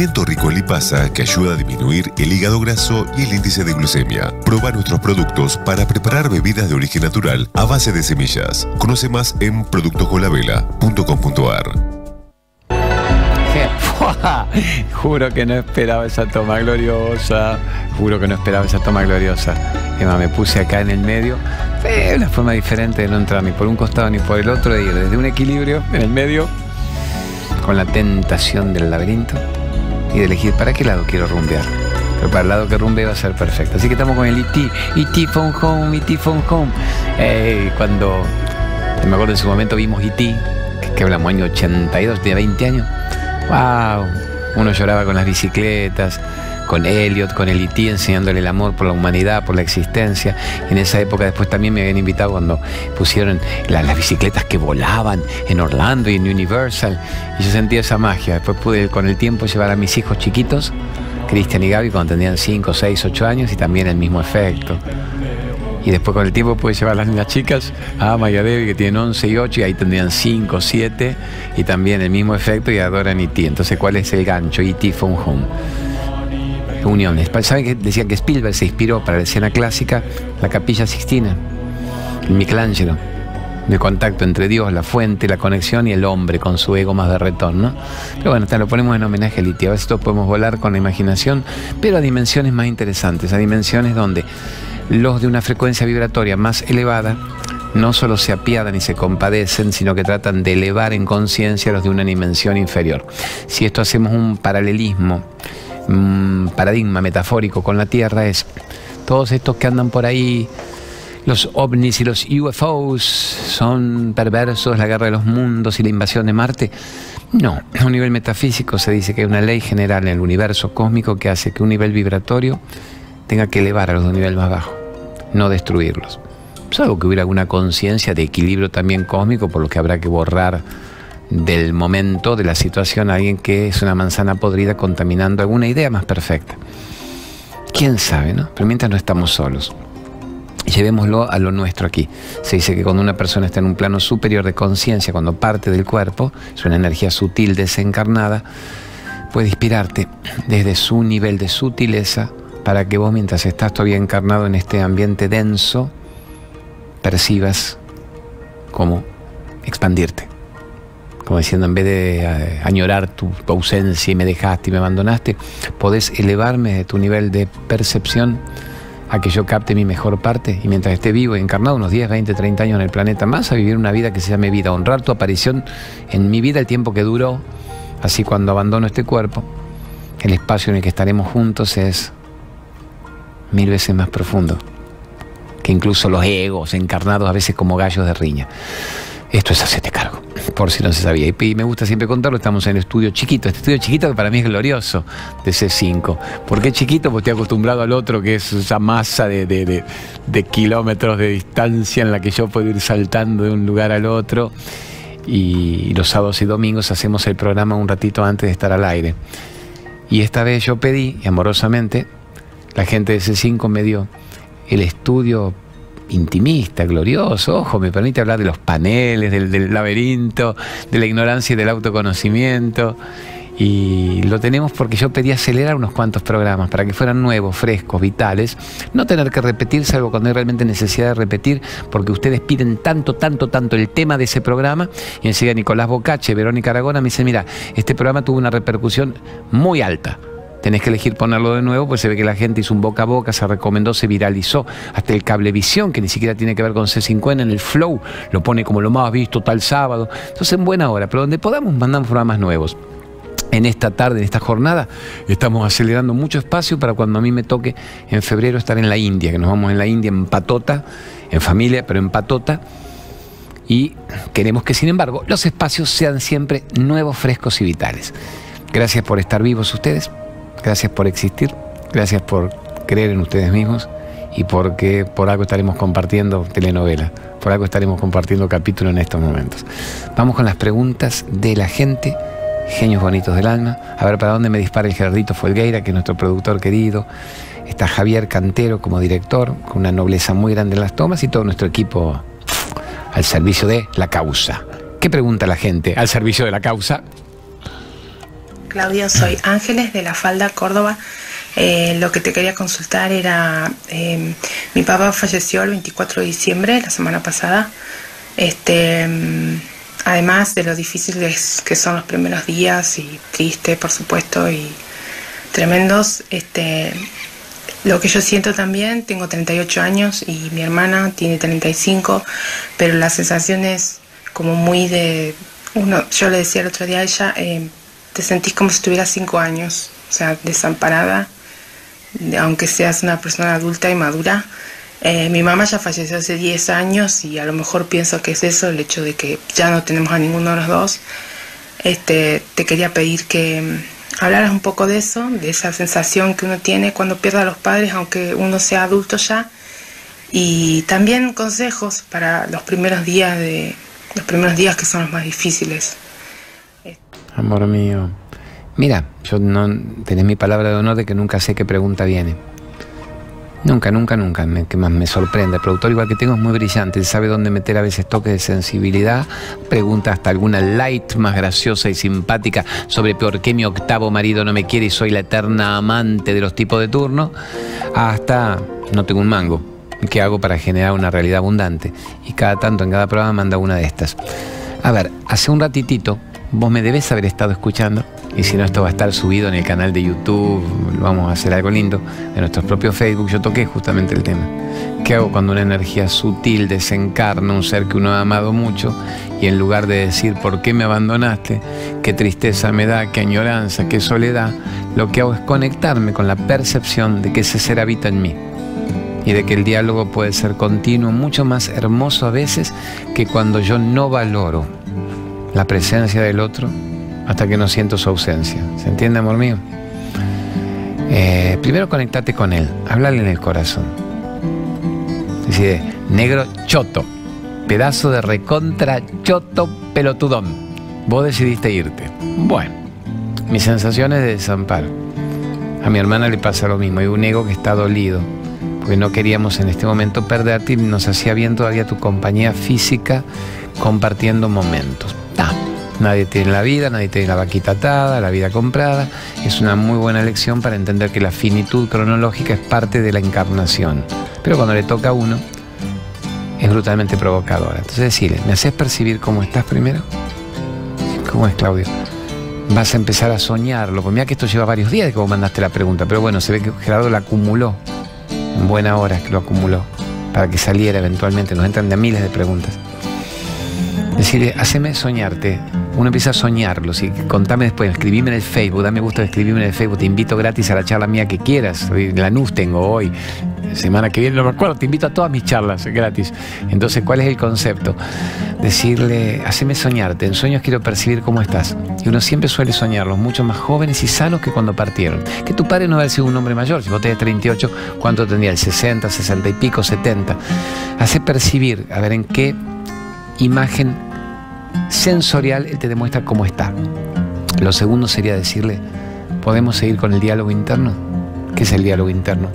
Alimento rico en lipasa que ayuda a disminuir el hígado graso y el índice de glucemia. Proba nuestros productos para preparar bebidas de origen natural a base de semillas. Conoce más en productoscolavela.com.ar. Juro que no esperaba esa toma gloriosa. Juro que no esperaba esa toma gloriosa. Emma, me puse acá en el medio. Fue una forma diferente de no entrar ni por un costado ni por el otro, de ir desde un equilibrio en el medio, con la tentación del laberinto, y de elegir para qué lado quiero rumbear. Pero para el lado que rumbe va a ser perfecto. Así que estamos con el E.T. E.T. Phone Home, E.T. Phone Home. Eh, cuando, me acuerdo en su momento vimos E.T., que, que hablamos año 82, de 20 años. ¡Wow! Uno lloraba con las bicicletas, con Elliot, con el E.T., enseñándole el amor por la humanidad, por la existencia. En esa época después también me habían invitado cuando pusieron la- las bicicletas que volaban en Orlando y en Universal. Y yo sentía esa magia. Después pude con el tiempo llevar a mis hijos chiquitos, Cristian y Gaby, cuando tenían 5, 6, 8 años, y también el mismo efecto. Y después con el tiempo pude llevar a las niñas chicas, a Ama y a Debbie, que tienen 11 y 8, y ahí tendrían 5, 7, y también el mismo efecto, y adoran E.T. Entonces, ¿cuál es el gancho? E.T. Phone Home. Uniones. ¿Saben que decían que Spielberg se inspiró para la escena clásica la Capilla Sixtina? El Michelangelo. De contacto entre Dios, la fuente, la conexión y el hombre con su ego más berretón, ¿no? Pero bueno, lo ponemos en homenaje a Liti. A veces todos podemos volar con la imaginación, pero a dimensiones más interesantes, a dimensiones donde los de una frecuencia vibratoria más elevada no solo se apiadan y se compadecen, sino que tratan de elevar en conciencia a los de una dimensión inferior. Si esto hacemos un paralelismo, un paradigma metafórico con la Tierra, es todos estos que andan por ahí, los ovnis y los UFOs, son perversos, la guerra de los mundos y la invasión de Marte. No, a un nivel metafísico se dice que hay una ley general en el universo cósmico que hace que un nivel vibratorio tenga que elevar a los de un nivel más bajo, no destruirlos. Salvo que hubiera alguna conciencia de equilibrio también cósmico, por lo que habrá que borrar del momento, de la situación, alguien que es una manzana podrida contaminando alguna idea más perfecta. ¿Quién sabe, no? Pero mientras no estamos solos. Llevémoslo a lo nuestro aquí. Se dice que cuando una persona está en un plano superior de conciencia, cuando parte del cuerpo, es una energía sutil desencarnada, puede inspirarte desde su nivel de sutileza para que vos, mientras estás todavía encarnado en este ambiente denso, percibas cómo expandirte. Como diciendo, en vez de eh, añorar tu, ausencia y me dejaste y me abandonaste, podés elevarme de tu nivel de percepción a que yo capte mi mejor parte y mientras esté vivo y encarnado unos 10, 20, 30 años en el planeta más, a vivir una vida que se llame vida, honrar tu aparición en mi vida el tiempo que duró, así cuando abandono este cuerpo, el espacio en el que estaremos juntos es mil veces más profundo que incluso los egos encarnados a veces como gallos de riña. Esto es hacerte cargo, por si no se sabía. Y me gusta siempre contarlo, estamos en el estudio chiquito, este estudio chiquito que para mí es glorioso, de C5. ¿Por qué chiquito? Porque estoy acostumbrado al otro, que es esa masa de- de kilómetros de distancia en la que yo puedo ir saltando de un lugar al otro. Y los sábados y domingos hacemos el programa un ratito antes de estar al aire. Y esta vez yo pedí, y amorosamente, la gente de C5 me dio el estudio intimista, glorioso, ojo, me permite hablar de los paneles, del, laberinto, de la ignorancia y del autoconocimiento. Y lo tenemos porque yo pedí acelerar unos cuantos programas para que fueran nuevos, frescos, vitales. No tener que repetir, salvo cuando hay realmente necesidad de repetir, porque ustedes piden tanto, tanto, tanto el tema de ese programa. Y enseguida Nicolás Bocache, Verónica Aragona me dice, mira, este programa tuvo una repercusión muy alta. Tenés que elegir ponerlo de nuevo, pues se ve que la gente hizo un boca a boca, se recomendó, se viralizó. Hasta el cablevisión, que ni siquiera tiene que ver con C50, en el flow, lo pone como lo más visto tal sábado. Entonces, en buena hora, pero donde podamos, mandamos programas nuevos. En esta tarde, en esta jornada, estamos acelerando mucho espacio para cuando a mí me toque en febrero estar en la India, que nos vamos en la India en patota, en familia, pero en patota. Y queremos que, sin embargo, los espacios sean siempre nuevos, frescos y vitales. Gracias por estar vivos ustedes, gracias por existir, gracias por creer en ustedes mismos y porque por algo estaremos compartiendo telenovela, por algo estaremos compartiendo capítulo en estos momentos. Vamos con las preguntas de la gente, genios bonitos del alma. A ver para dónde me dispara el Gerardito Folgueira, que es nuestro productor querido. Está Javier Cantero como director, con una nobleza muy grande en las tomas y todo nuestro equipo al servicio de la causa. ¿Qué pregunta la gente? ¿Al servicio de la causa? Claudia, soy Ángeles de la Falda, Córdoba. Eh, lo que te quería consultar era, em, mi papá falleció el 24 de diciembre, la semana pasada. Este, em, además de lo difíciles que son los primeros días y triste, por supuesto, y tremendos, este, lo que yo siento también, tengo 38 años y mi hermana tiene 35, pero la sensación es como muy de, uno, yo le decía el otro día a ella, em, te sentís como si estuvieras 5 años, o sea, desamparada aunque seas una persona adulta y madura. Eh, mi mamá ya falleció hace 10 años y a lo mejor pienso que es eso, el hecho de que ya no tenemos a ninguno de los dos. Este, te quería pedir que mm, hablaras un poco de eso, de esa sensación que uno tiene cuando pierde a los padres, aunque uno sea adulto ya. Y también consejos para los primeros días de los primeros días que son los más difíciles. Amor mío, Mira, yo no tenés mi palabra de honor de que nunca sé qué pregunta viene. Nunca, nunca, nunca, me, que más me sorprende. El productor igual que tengo es muy brillante, sabe dónde meter a veces toques de sensibilidad, pregunta hasta alguna light más graciosa y simpática sobre por qué mi octavo marido no me quiere y soy la eterna amante de los tipos de turno, hasta no tengo un mango. ¿Qué hago para generar una realidad abundante? Y cada tanto en cada programa manda una de estas. A ver, hace un ratitito vos me debes haber estado escuchando y si no, esto va a estar subido en el canal de YouTube, vamos a hacer algo lindo, en nuestro propio Facebook, yo toqué justamente el tema. ¿Qué hago cuando una energía sutil desencarna un ser que uno ha amado mucho y en lugar de decir por qué me abandonaste, qué tristeza me da, qué añoranza, qué soledad, lo que hago es conectarme con la percepción de que ese ser habita en mí? y de que el diálogo puede ser continuo, mucho más hermoso a veces que cuando yo no valoro la presencia del otro hasta que no siento su ausencia. ¿Se entiende, amor mío? Eh, primero conectate con él, háblale en el corazón. Decide, negro choto, pedazo de recontra choto pelotudón. Vos decidiste irte. Bueno, mis sensaciones de desamparo. A mi hermana le pasa lo mismo, hay un ego que está dolido, porque no queríamos en este momento perderte y nos hacía bien todavía tu compañía física compartiendo momentos. Nadie tiene la vida, nadie tiene la vaquita atada, la vida comprada. Es una muy buena lección para entender que la finitud cronológica es parte de la encarnación. Pero cuando le toca a uno, es brutalmente provocadora. Entonces decirle, ¿me haces percibir cómo estás primero? ¿Cómo es Claudio? Vas a empezar a soñarlo. Pues mira que esto lleva varios días de que vos mandaste la pregunta, pero bueno, se ve que Gerardo la acumuló. En buena hora que lo acumuló. Para que saliera eventualmente. Nos entran de miles de preguntas. Decirle, haceme soñarte. Uno empieza a soñarlo. Si contame después, escribime en el Facebook, dame gusto escribirme en el Facebook, te invito gratis a la charla mía que quieras. La NUS tengo hoy, semana que viene, no me acuerdo, te invito a todas mis charlas gratis. Entonces, ¿cuál es el concepto? Decirle, haceme soñarte. En sueños quiero percibir cómo estás. Y uno siempre suele soñarlos, mucho más jóvenes y sanos que cuando partieron. Que tu padre no haber sido un hombre mayor. Si vos tenés 38, ¿cuánto tendría? ¿El 60, 60 y pico, 70? Hace percibir, a ver en qué imagen sensorial él te demuestra cómo está. Lo segundo sería decirle, ¿podemos seguir con el diálogo interno? ¿Qué es el diálogo interno?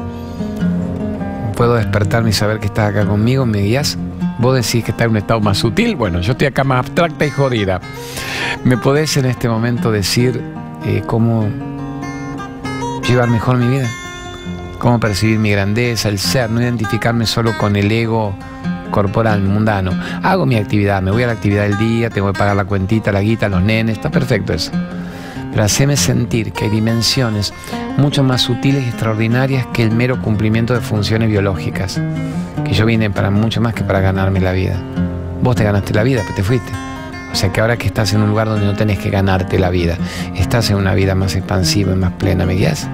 ¿Puedo despertarme y saber que estás acá conmigo? ¿Me guías? Vos decís que está en un estado más sutil. Bueno, yo estoy acá más abstracta y jodida. ¿Me podés en este momento decir eh, cómo llevar mejor mi vida? ¿Cómo percibir mi grandeza, el ser? No identificarme solo con el ego corporal, mundano. Hago mi actividad, me voy a la actividad del día, tengo que pagar la cuentita, la guita, los nenes, está perfecto eso. Pero haceme sentir que hay dimensiones mucho más sutiles y extraordinarias que el mero cumplimiento de funciones biológicas. Que yo vine para mucho más que para ganarme la vida. Vos te ganaste la vida, pero te fuiste. O sea que ahora que estás en un lugar donde no tenés que ganarte la vida, estás en una vida más expansiva y más plena, ¿me guías?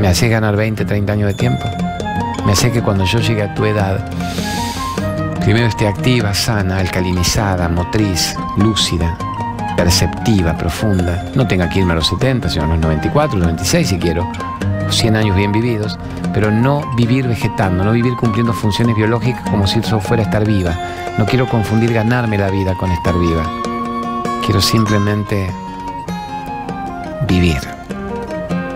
¿Me haces ganar 20, 30 años de tiempo? ¿Me hace que cuando yo llegue a tu edad Primero esté activa, sana, alcalinizada, motriz, lúcida, perceptiva, profunda. No tenga que irme a los 70, sino a los 94, los 96 si quiero. 100 años bien vividos, pero no vivir vegetando, no vivir cumpliendo funciones biológicas como si eso fuera estar viva. No quiero confundir ganarme la vida con estar viva. Quiero simplemente vivir,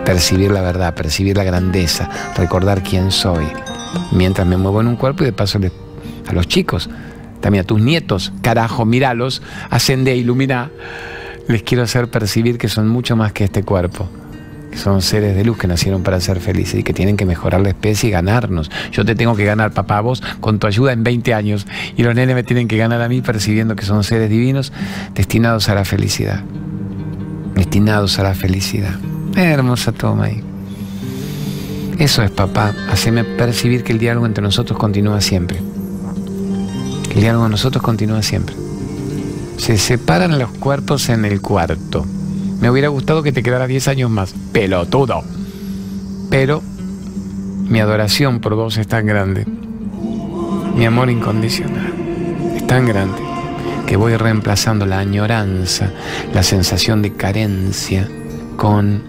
percibir la verdad, percibir la grandeza, recordar quién soy, mientras me muevo en un cuerpo y de paso les a los chicos, también a tus nietos, carajo, míralos, ascende, ilumina, les quiero hacer percibir que son mucho más que este cuerpo. Son seres de luz que nacieron para ser felices y que tienen que mejorar la especie y ganarnos. Yo te tengo que ganar, papá, vos con tu ayuda en 20 años. Y los nenes me tienen que ganar a mí percibiendo que son seres divinos destinados a la felicidad. Destinados a la felicidad. Hermosa toma ahí. Eso es, papá. Haceme percibir que el diálogo entre nosotros continúa siempre. El diálogo entre nosotros continúa siempre. Se separan los cuerpos en el cuarto. Me hubiera gustado que te quedara 10 años más. Pelotudo. Pero mi adoración por vos es tan grande. Mi amor incondicional es tan grande que voy reemplazando la añoranza, la sensación de carencia con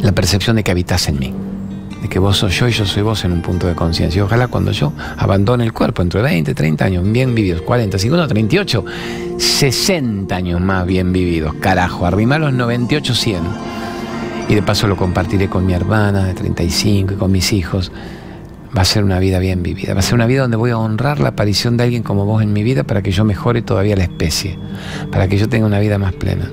la percepción de que habitas en mí, que vos sos yo y yo soy vos en un punto de conciencia. Ojalá cuando yo abandone el cuerpo, entre 20, 30 años bien vividos, 40, 50, 38, 60 años más bien vividos, carajo, arrimar los 98, 100. Y de paso lo compartiré con mi hermana de 35 y con mis hijos. Va a ser una vida bien vivida. Va a ser una vida donde voy a honrar la aparición de alguien como vos en mi vida para que yo mejore todavía la especie, para que yo tenga una vida más plena.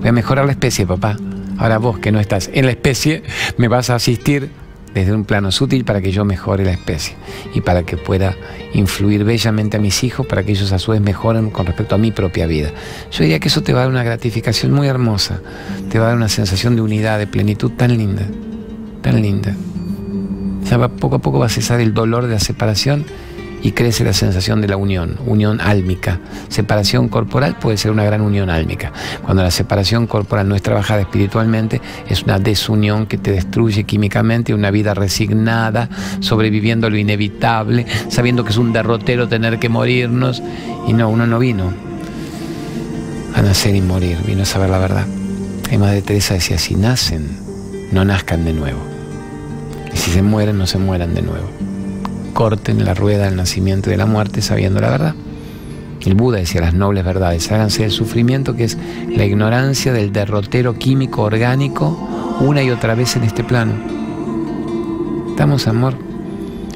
Voy a mejorar la especie, papá. Ahora vos que no estás en la especie, me vas a asistir desde un plano sutil para que yo mejore la especie y para que pueda influir bellamente a mis hijos para que ellos a su vez mejoren con respecto a mi propia vida. Yo diría que eso te va a dar una gratificación muy hermosa, te va a dar una sensación de unidad, de plenitud tan linda, tan linda. Ya va, poco a poco va a cesar el dolor de la separación y crece la sensación de la unión, unión álmica. Separación corporal puede ser una gran unión álmica. Cuando la separación corporal no es trabajada espiritualmente, es una desunión que te destruye químicamente, una vida resignada, sobreviviendo a lo inevitable, sabiendo que es un derrotero tener que morirnos. Y no, uno no vino a nacer y morir, vino a saber la verdad. Y Madre Teresa decía, si nacen, no nazcan de nuevo. Y si se mueren, no se mueran de nuevo corten la rueda del nacimiento y de la muerte sabiendo la verdad. El Buda decía las nobles verdades, háganse el sufrimiento que es la ignorancia del derrotero químico orgánico una y otra vez en este plano. Damos amor.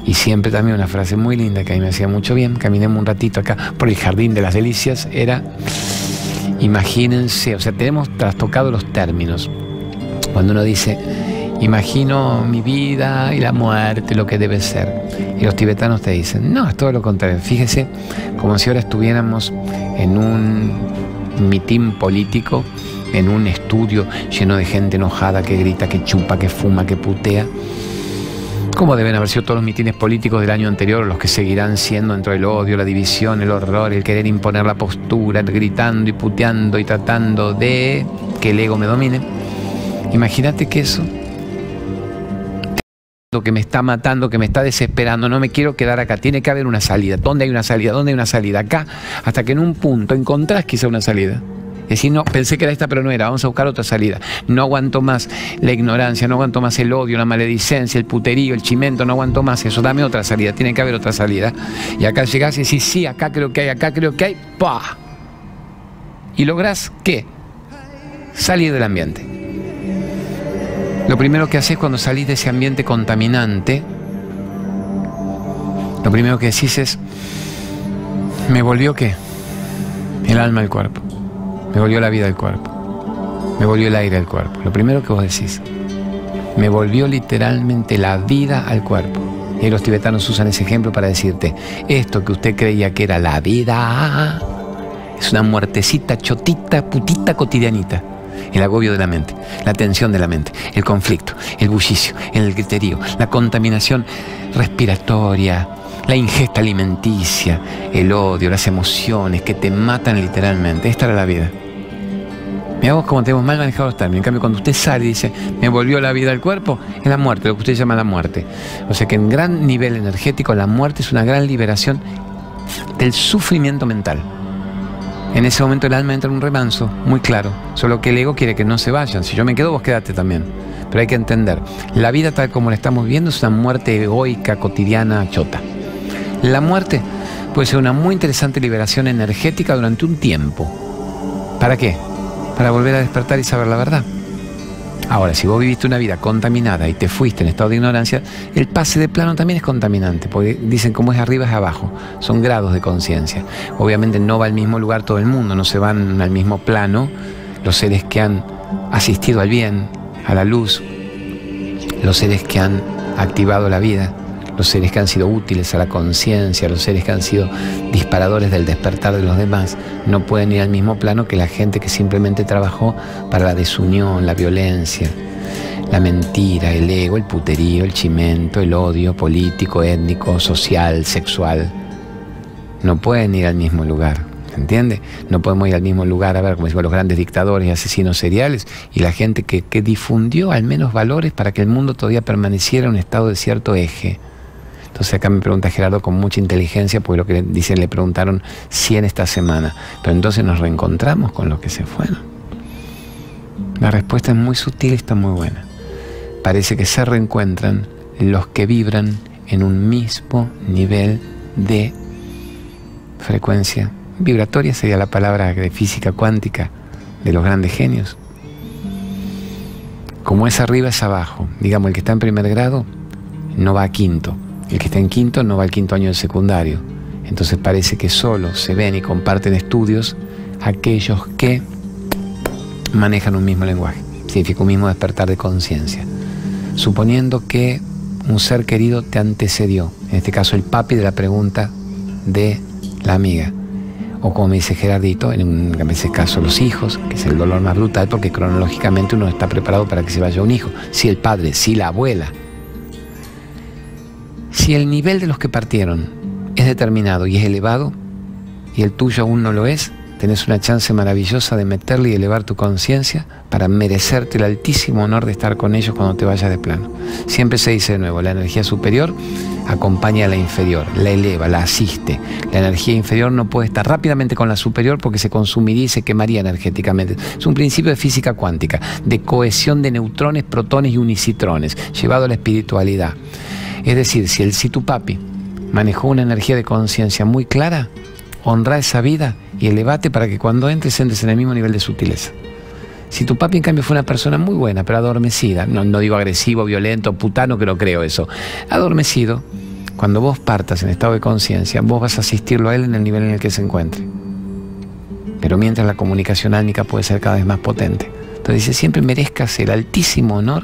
Y siempre también una frase muy linda que a mí me hacía mucho bien, caminemos un ratito acá por el jardín de las delicias, era, imagínense, o sea, tenemos trastocado los términos. Cuando uno dice, imagino mi vida y la muerte, lo que debe ser. Y los tibetanos te dicen, no, es todo lo contrario. Fíjese, como si ahora estuviéramos en un mitín político, en un estudio lleno de gente enojada que grita, que chupa, que fuma, que putea. ¿Cómo deben haber sido todos los mitines políticos del año anterior, los que seguirán siendo dentro del odio, la división, el horror, el querer imponer la postura, gritando y puteando y tratando de que el ego me domine? Imagínate que eso que me está matando, que me está desesperando, no me quiero quedar acá, tiene que haber una salida. ¿Dónde hay una salida? ¿Dónde hay una salida? Acá, hasta que en un punto encontrás quizá una salida. Decir, no, pensé que era esta, pero no era, vamos a buscar otra salida. No aguanto más la ignorancia, no aguanto más el odio, la maledicencia, el puterío, el chimento, no aguanto más eso, dame otra salida, tiene que haber otra salida. Y acá llegás y decís, sí, acá creo que hay, acá creo que hay, ¡pah! Y lográs, ¿qué? Salir del ambiente. Lo primero que haces cuando salís de ese ambiente contaminante, lo primero que decís es, ¿me volvió qué? El alma al cuerpo. Me volvió la vida al cuerpo. Me volvió el aire al cuerpo. Lo primero que vos decís, me volvió literalmente la vida al cuerpo. Y los tibetanos usan ese ejemplo para decirte, esto que usted creía que era la vida, es una muertecita, chotita, putita cotidianita el agobio de la mente, la tensión de la mente, el conflicto, el bullicio, el griterío, la contaminación respiratoria, la ingesta alimenticia, el odio, las emociones que te matan literalmente. Esta era la vida. Miramos cómo tenemos mal manejado los términos. En cambio, cuando usted sale y dice, me volvió la vida al cuerpo, es la muerte, lo que usted llama la muerte. O sea que en gran nivel energético, la muerte es una gran liberación del sufrimiento mental. En ese momento el alma entra en un remanso, muy claro. Solo que el ego quiere que no se vayan. Si yo me quedo, vos quedate también. Pero hay que entender, la vida tal como la estamos viendo es una muerte egoica, cotidiana, chota. La muerte puede ser una muy interesante liberación energética durante un tiempo. ¿Para qué? Para volver a despertar y saber la verdad. Ahora, si vos viviste una vida contaminada y te fuiste en estado de ignorancia, el pase de plano también es contaminante, porque dicen como es arriba es abajo, son grados de conciencia. Obviamente no va al mismo lugar todo el mundo, no se van al mismo plano los seres que han asistido al bien, a la luz, los seres que han activado la vida los seres que han sido útiles a la conciencia, los seres que han sido disparadores del despertar de los demás, no pueden ir al mismo plano que la gente que simplemente trabajó para la desunión, la violencia, la mentira, el ego, el puterío, el chimento, el odio político, étnico, social, sexual. No pueden ir al mismo lugar. ¿Se entiende? No podemos ir al mismo lugar a ver, como decimos, los grandes dictadores y asesinos seriales y la gente que, que difundió al menos valores para que el mundo todavía permaneciera en un estado de cierto eje. Entonces acá me pregunta Gerardo con mucha inteligencia, porque lo que dicen le preguntaron 100 esta semana. Pero entonces nos reencontramos con los que se fueron. La respuesta es muy sutil y está muy buena. Parece que se reencuentran los que vibran en un mismo nivel de frecuencia. Vibratoria sería la palabra de física cuántica de los grandes genios. Como es arriba es abajo. Digamos, el que está en primer grado no va a quinto el que está en quinto no va al quinto año del secundario. Entonces parece que solo se ven y comparten estudios aquellos que manejan un mismo lenguaje. Significa un mismo despertar de conciencia. Suponiendo que un ser querido te antecedió, en este caso el papi de la pregunta de la amiga. O como me dice Gerardito, en, ese caso los hijos, que es el dolor más brutal porque cronológicamente uno está preparado para que se vaya un hijo. Si el padre, si la abuela, si el nivel de los que partieron es determinado y es elevado, y el tuyo aún no lo es, tenés una chance maravillosa de meterle y elevar tu conciencia para merecerte el altísimo honor de estar con ellos cuando te vayas de plano. Siempre se dice de nuevo, la energía superior acompaña a la inferior, la eleva, la asiste. La energía inferior no puede estar rápidamente con la superior porque se consumiría y se quemaría energéticamente. Es un principio de física cuántica, de cohesión de neutrones, protones y unicitrones, llevado a la espiritualidad. Es decir, si el papi manejó una energía de conciencia muy clara, honra esa vida y elevate para que cuando entres entres en el mismo nivel de sutileza. Si tu papi en cambio fue una persona muy buena, pero adormecida, no, digo agresivo, violento, putano, que no creo eso, adormecido, cuando vos partas en estado de conciencia, vos vas a asistirlo a él en el nivel en el que se encuentre. Pero mientras la comunicación álmica puede ser cada vez más potente. Entonces siempre merezcas el altísimo honor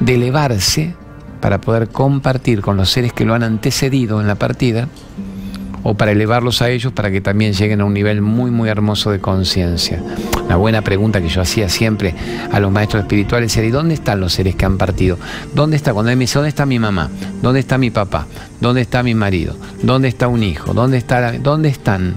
de elevarse para poder compartir con los seres que lo han antecedido en la partida o para elevarlos a ellos para que también lleguen a un nivel muy muy hermoso de conciencia. Una buena pregunta que yo hacía siempre a los maestros espirituales era ¿y dónde están los seres que han partido? ¿Dónde está? Cuando él me dice ¿dónde está mi mamá? ¿Dónde está mi papá? ¿Dónde está mi marido? ¿Dónde está un hijo? ¿Dónde está ¿Dónde están?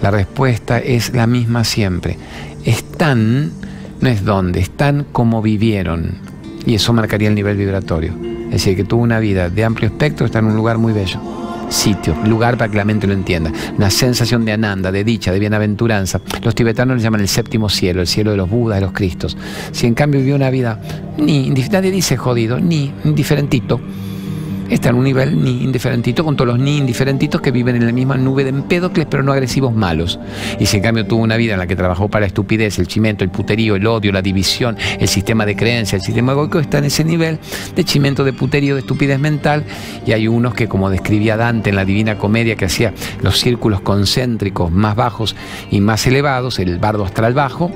La respuesta es la misma siempre. Están no es dónde, están como vivieron. Y eso marcaría el nivel vibratorio. Es decir, que tuvo una vida de amplio espectro, está en un lugar muy bello. Sitio, lugar para que la mente lo entienda. Una sensación de ananda, de dicha, de bienaventuranza. Los tibetanos le llaman el séptimo cielo, el cielo de los budas, de los cristos. Si en cambio vivió una vida ni, nadie dice jodido, ni indiferentito, está en un nivel ni indiferentito con todos los ni indiferentitos que viven en la misma nube de empédocles, pero no agresivos malos. Y si en cambio tuvo una vida en la que trabajó para la estupidez, el chimento, el puterío, el odio, la división, el sistema de creencia, el sistema egoico, está en ese nivel de chimento, de puterío, de estupidez mental. Y hay unos que, como describía Dante en la Divina Comedia, que hacía los círculos concéntricos más bajos y más elevados, el bardo astral bajo,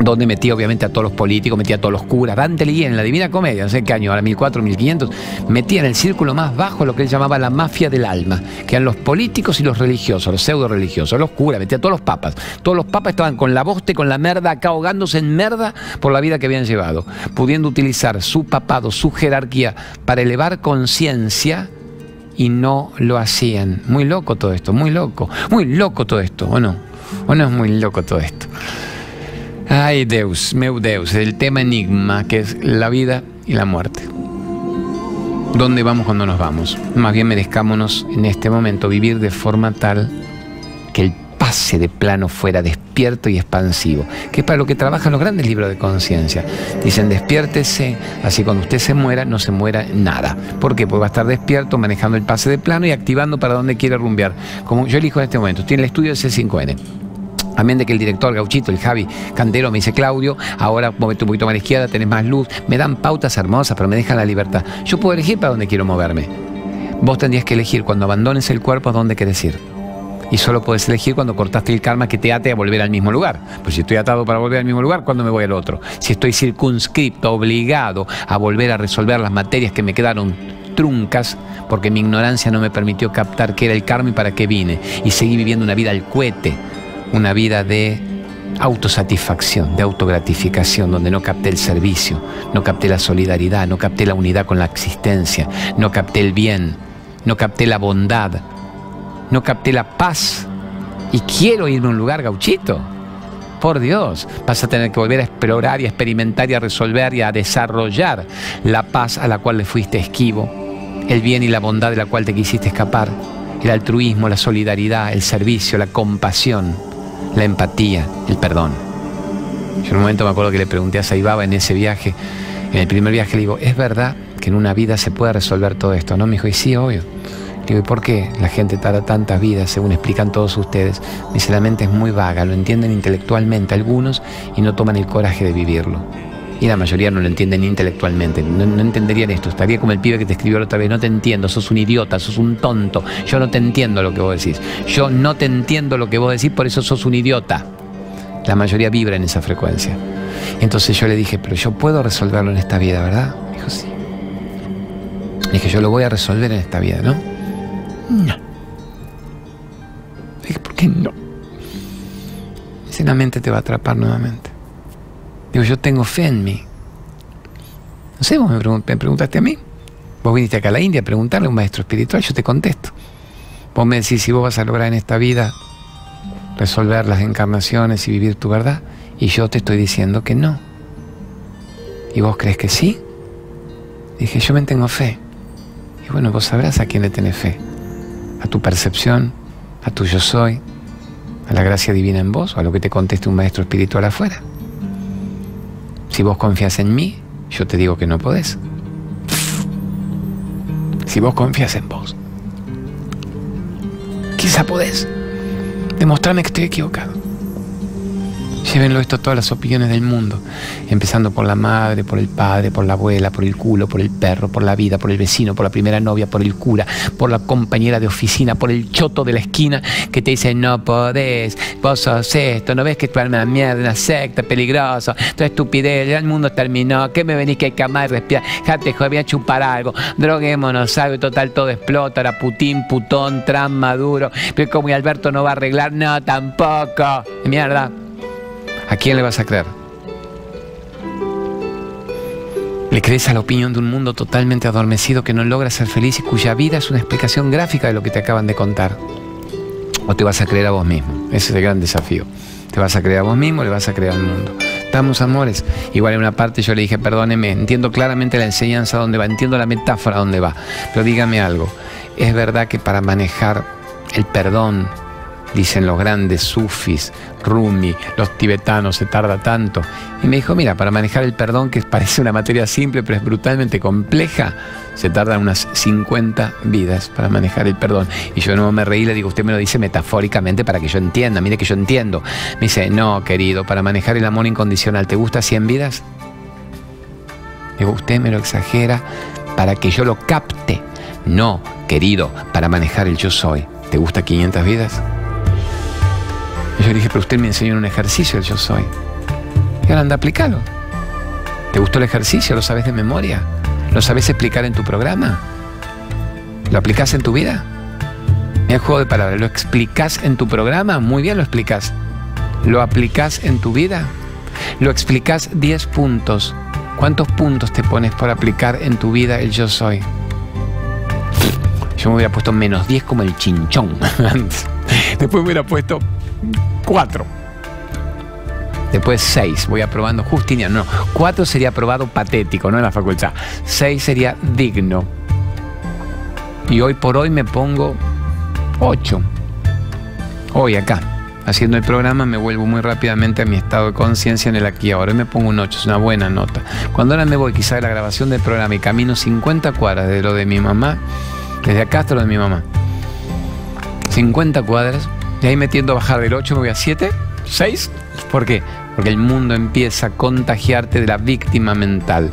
donde metía obviamente a todos los políticos, metía a todos los curas. Dante leía en la Divina Comedia, no sé qué año, ahora 1400, 1500, metía en el círculo más bajo lo que él llamaba la mafia del alma, que eran los políticos y los religiosos, los pseudo religiosos, los curas, metía a todos los papas. Todos los papas estaban con la boste, con la merda, acá ahogándose en merda por la vida que habían llevado, pudiendo utilizar su papado, su jerarquía para elevar conciencia y no lo hacían. Muy loco todo esto, muy loco, muy loco todo esto, ¿o no? ¿O no es muy loco todo esto? Ay, Deus, meu Deus, el tema enigma que es la vida y la muerte. ¿Dónde vamos cuando nos vamos? Más bien merezcámonos en este momento vivir de forma tal que el pase de plano fuera despierto y expansivo, que es para lo que trabajan los grandes libros de conciencia. Dicen, despiértese, así cuando usted se muera, no se muera nada. ¿Por qué? Porque va a estar despierto, manejando el pase de plano y activando para donde quiere rumbear. Como yo elijo en este momento, tiene el estudio del C5N Amén de que el director Gauchito, el Javi Cantero, me dice, Claudio, ahora movete un poquito más a la izquierda, tenés más luz. Me dan pautas hermosas, pero me dejan la libertad. Yo puedo elegir para dónde quiero moverme. Vos tendrías que elegir cuando abandones el cuerpo a dónde querés ir. Y solo puedes elegir cuando cortaste el karma que te ate a volver al mismo lugar. Pues si estoy atado para volver al mismo lugar, ¿cuándo me voy al otro? Si estoy circunscripto, obligado a volver a resolver las materias que me quedaron truncas, porque mi ignorancia no me permitió captar qué era el karma y para qué vine. Y seguí viviendo una vida al cohete una vida de autosatisfacción, de autogratificación, donde no capté el servicio, no capté la solidaridad, no capté la unidad con la existencia, no capté el bien, no capté la bondad, no capté la paz. Y quiero irme a un lugar gauchito. Por Dios, vas a tener que volver a explorar y a experimentar y a resolver y a desarrollar la paz a la cual le fuiste esquivo, el bien y la bondad de la cual te quisiste escapar, el altruismo, la solidaridad, el servicio, la compasión la empatía, el perdón. Yo en un momento me acuerdo que le pregunté a Saibaba en ese viaje, en el primer viaje, le digo, ¿es verdad que en una vida se puede resolver todo esto? No, me dijo, y sí, obvio. Le digo, ¿y por qué la gente tarda tantas vidas, según explican todos ustedes? Me dice, la mente es muy vaga, lo entienden intelectualmente algunos y no toman el coraje de vivirlo. Y la mayoría no lo entienden intelectualmente, no, entenderían esto. Estaría como el pibe que te escribió la otra vez, no te entiendo, sos un idiota, sos un tonto, yo no te entiendo lo que vos decís. Yo no te entiendo lo que vos decís, por eso sos un idiota. La mayoría vibra en esa frecuencia. Entonces yo le dije, pero yo puedo resolverlo en esta vida, ¿verdad? Me dijo, sí. Dije, yo lo voy a resolver en esta vida, ¿no? No. Le dije, ¿por qué no? Dice, la mente te va a atrapar nuevamente. Digo, yo tengo fe en mí. No sé, vos me, preguntaste a mí. Vos viniste acá a la India a preguntarle a un maestro espiritual, yo te contesto. Vos me decís si vos vas a lograr en esta vida resolver las encarnaciones y vivir tu verdad. Y yo te estoy diciendo que no. ¿Y vos crees que sí? Dije, yo me tengo fe. Y bueno, vos sabrás a quién le tenés fe. A tu percepción, a tu yo soy, a la gracia divina en vos o a lo que te conteste un maestro espiritual afuera. Si vos confías en mí, yo te digo que no podés. Si vos confías en vos, quizá podés. Demostrame que estoy equivocado. Llévenlo esto a todas las opiniones del mundo, empezando por la madre, por el padre, por la abuela, por el culo, por el perro, por la vida, por el vecino, por la primera novia, por el cura, por la compañera de oficina, por el choto de la esquina que te dice no podés, vos sos esto, no ves que tu alma es una mierda, una secta peligrosa, toda estupidez, ya el mundo terminó, ¿qué me venís que hay que amar y respirar? Jate, joder, voy a chupar algo, droguémonos algo y total todo explota, ahora Putin, Putón, Trump, Maduro, pero como Alberto no va a arreglar, no, tampoco, mierda. ¿A quién le vas a creer? ¿Le crees a la opinión de un mundo totalmente adormecido que no logra ser feliz y cuya vida es una explicación gráfica de lo que te acaban de contar? ¿O te vas a creer a vos mismo? Ese es el gran desafío. ¿Te vas a creer a vos mismo le vas a creer al mundo? Estamos, amores. Igual en una parte yo le dije, perdóneme, entiendo claramente la enseñanza dónde va, entiendo la metáfora dónde va, pero dígame algo. ¿Es verdad que para manejar el perdón, dicen los grandes sufis, Rumi, los tibetanos, se tarda tanto. Y me dijo, mira, para manejar el perdón, que parece una materia simple, pero es brutalmente compleja, se tardan unas 50 vidas para manejar el perdón. Y yo no me reí, le digo, usted me lo dice metafóricamente para que yo entienda, mire que yo entiendo. Me dice, no, querido, para manejar el amor incondicional, ¿te gusta 100 vidas? Digo, usted me lo exagera para que yo lo capte. No, querido, para manejar el yo soy. ¿Te gusta 500 vidas? Yo le dije, pero usted me enseñó en un ejercicio el yo soy. Y ahora anda, aplícalo. ¿Te gustó el ejercicio? ¿Lo sabes de memoria? ¿Lo sabes explicar en tu programa? ¿Lo aplicas en tu vida? Mira el juego de palabras. ¿Lo explicas en tu programa? Muy bien lo explicas. ¿Lo aplicas en tu vida? Lo explicas 10 puntos. ¿Cuántos puntos te pones por aplicar en tu vida el yo soy? Yo me hubiera puesto menos 10 como el chinchón. Después me hubiera puesto 4. Después 6, voy aprobando Justiniano. No, 4 sería aprobado patético, no en la facultad. 6 sería digno. Y hoy por hoy me pongo 8. Hoy acá, haciendo el programa, me vuelvo muy rápidamente a mi estado de conciencia en el aquí ahora. Me pongo un 8, es una buena nota. Cuando ahora me voy quizá de la grabación del programa y camino 50 cuadras de lo de mi mamá, desde acá hasta lo de mi mamá. 50 cuadras, y ahí metiendo a bajar del 8 me voy a 7, ¿Seis? ¿Por qué? Porque el mundo empieza a contagiarte de la víctima mental.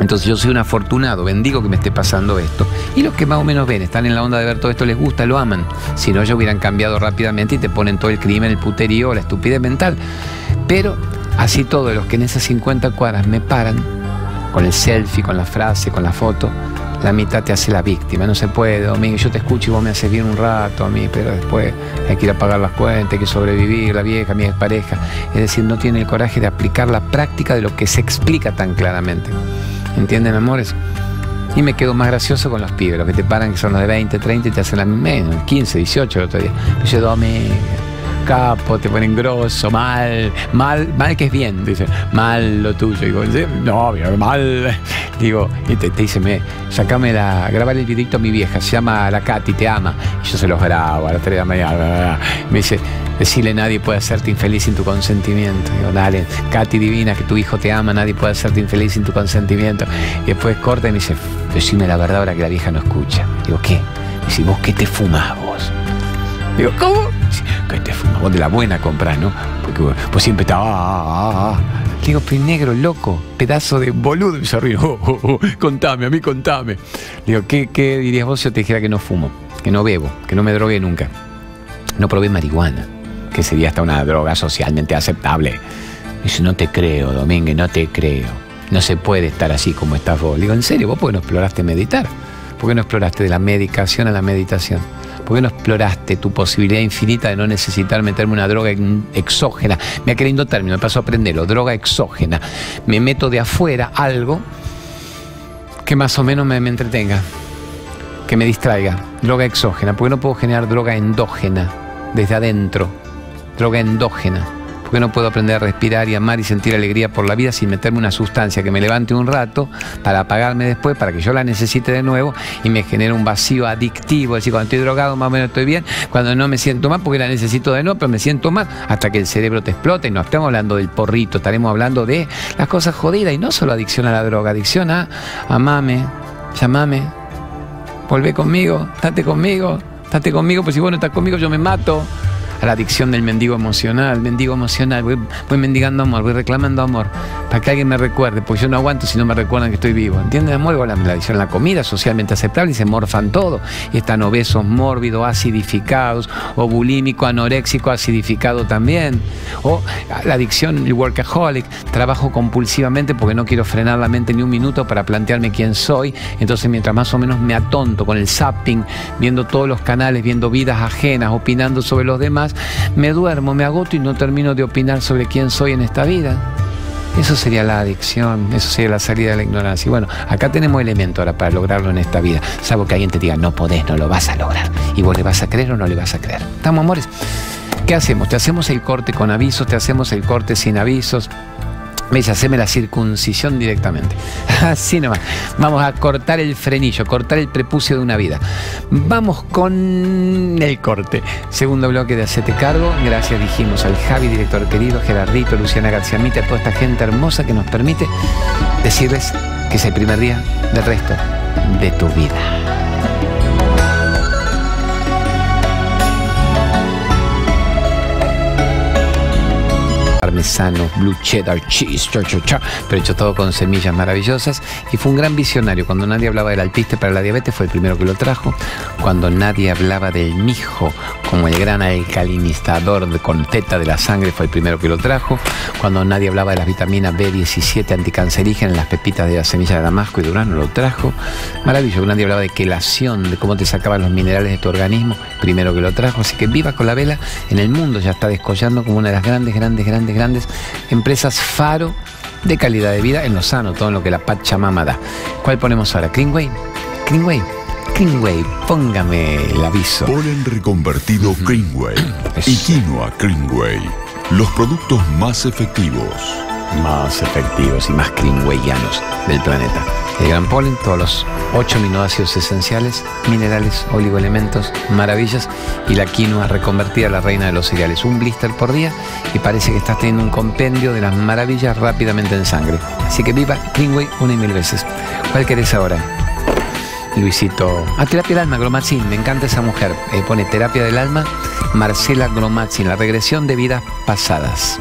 Entonces yo soy un afortunado, bendigo que me esté pasando esto. Y los que más o menos ven, están en la onda de ver todo esto, les gusta, lo aman. Si no, ellos hubieran cambiado rápidamente y te ponen todo el crimen, el puterío, la estupidez mental. Pero así todos los que en esas 50 cuadras me paran, con el selfie, con la frase, con la foto, la mitad te hace la víctima. No se puede, Domingo, yo te escucho y vos me haces bien un rato a mí, pero después hay que ir a pagar las cuentas, hay que sobrevivir, la vieja, mi pareja. Es decir, no tiene el coraje de aplicar la práctica de lo que se explica tan claramente. ¿Entienden, amores? Y me quedo más gracioso con los pibes, los que te paran, que son los de 20, 30 y te hacen la menos, 15, 18 el otro día. Yo, Domingo, capo, te ponen grosso, mal, mal, mal que es bien, dice, mal lo tuyo. Digo, no, mal. Digo, y te, dice, me, sacame la, grabar el videito a mi vieja, se llama La Katy, te ama. Y yo se los grabo a las 3 de la mañana. Me dice, decirle nadie puede hacerte infeliz sin tu consentimiento. Digo, dale, Katy divina, que tu hijo te ama, nadie puede hacerte infeliz sin tu consentimiento. Y después corta y me dice, decime la verdad ahora que la vieja no escucha. Digo, ¿qué? Dice, ¿vos qué te fumas vos? Digo, ¿cómo? Que te vos de la buena compras, ¿no? Porque vos siempre estás, ah, ah, ah. Digo, pero negro, loco, pedazo de boludo. Y se ríe, oh, oh, oh, contame, a mí contame. Digo, ¿qué, ¿qué dirías vos si yo te dijera que no fumo, que no bebo, que no me drogué nunca? No probé marihuana, que sería hasta una droga socialmente aceptable. Dice, no te creo, Domínguez, no te creo. No se puede estar así como estás vos. Digo, ¿en serio? ¿Vos por qué no exploraste meditar? ¿Por qué no exploraste de la medicación a la meditación? ¿Por qué no exploraste tu posibilidad infinita de no necesitar meterme una droga exógena? Me ha querido término, me paso a aprenderlo, droga exógena. Me meto de afuera algo que más o menos me, me entretenga, que me distraiga. Droga exógena, porque no puedo generar droga endógena desde adentro. Droga endógena porque no puedo aprender a respirar y amar y sentir alegría por la vida sin meterme una sustancia que me levante un rato para apagarme después, para que yo la necesite de nuevo y me genere un vacío adictivo. Es decir, cuando estoy drogado más o menos estoy bien, cuando no me siento mal porque la necesito de nuevo, pero me siento mal hasta que el cerebro te explote. Y no estamos hablando del porrito, estaremos hablando de las cosas jodidas y no solo adicción a la droga, adicción a amame, llamame, volvé conmigo, estate conmigo, estate conmigo, pues si vos no estás conmigo yo me mato a la adicción del mendigo emocional, mendigo emocional, voy, mendigando amor, voy reclamando amor, para que alguien me recuerde, porque yo no aguanto si no me recuerdan que estoy vivo. ¿Entienden, amor? Igual la, adicción la comida, socialmente aceptable, y se morfan todo, y están obesos, mórbidos, acidificados, o bulímico, anoréxico, acidificado también, o la adicción, el workaholic, trabajo compulsivamente porque no quiero frenar la mente ni un minuto para plantearme quién soy, entonces mientras más o menos me atonto con el zapping, viendo todos los canales, viendo vidas ajenas, opinando sobre los demás, me duermo, me agoto y no termino de opinar sobre quién soy en esta vida. Eso sería la adicción, eso sería la salida de la ignorancia. Y bueno, acá tenemos elementos ahora para lograrlo en esta vida. Salvo que alguien te diga, no podés, no lo vas a lograr. ¿Y vos le vas a creer o no le vas a creer? ¿Estamos, amores? ¿Qué hacemos? ¿Te hacemos el corte con avisos? ¿Te hacemos el corte sin avisos? Me dice, haceme la circuncisión directamente. Así nomás. Vamos a cortar el frenillo, cortar el prepucio de una vida. Vamos con el corte. Segundo bloque de Hacete Cargo. Gracias, dijimos, al Javi, director querido, Gerardito, Luciana García Mita, toda esta gente hermosa que nos permite decirles que es el primer día del resto de tu vida. Parmesano, blue cheddar, cheese, pero hecho todo con semillas maravillosas. Y fue un gran visionario. Cuando nadie hablaba del alpiste para la diabetes, fue el primero que lo trajo. Cuando nadie hablaba del mijo como el gran alcalinizador con teta de la sangre, fue el primero que lo trajo. Cuando nadie hablaba de las vitaminas B17 anticancerígenas, las pepitas de la semilla de damasco y durano, lo trajo. Maravilloso. Nadie hablaba de quelación, de cómo te sacaban los minerales de tu organismo, primero que lo trajo. Así que viva con la vela. En el mundo ya está descollando como una de las grandes, grandes, grandes grandes empresas faro de calidad de vida en lo sano, todo lo que la Pachamama da. ¿Cuál ponemos ahora? ¿Greenway? ¿Greenway? Greenway, póngame el aviso. Polen reconvertido Greenway y quinoa Greenway. Los productos más efectivos. Más efectivos y más greenwayanos del planeta. El gran polen, todos los ocho aminoácidos esenciales, minerales, oligoelementos, maravillas y la quinoa reconvertida a la reina de los cereales. Un blister por día y parece que estás teniendo un compendio de las maravillas rápidamente en sangre. Así que viva Greenway una y mil veces. ¿Cuál querés ahora? Luisito. Ah, terapia del alma, Gromacín. Me encanta esa mujer. Eh, pone terapia del alma Marcela Gromazzi en la regresión de vidas pasadas.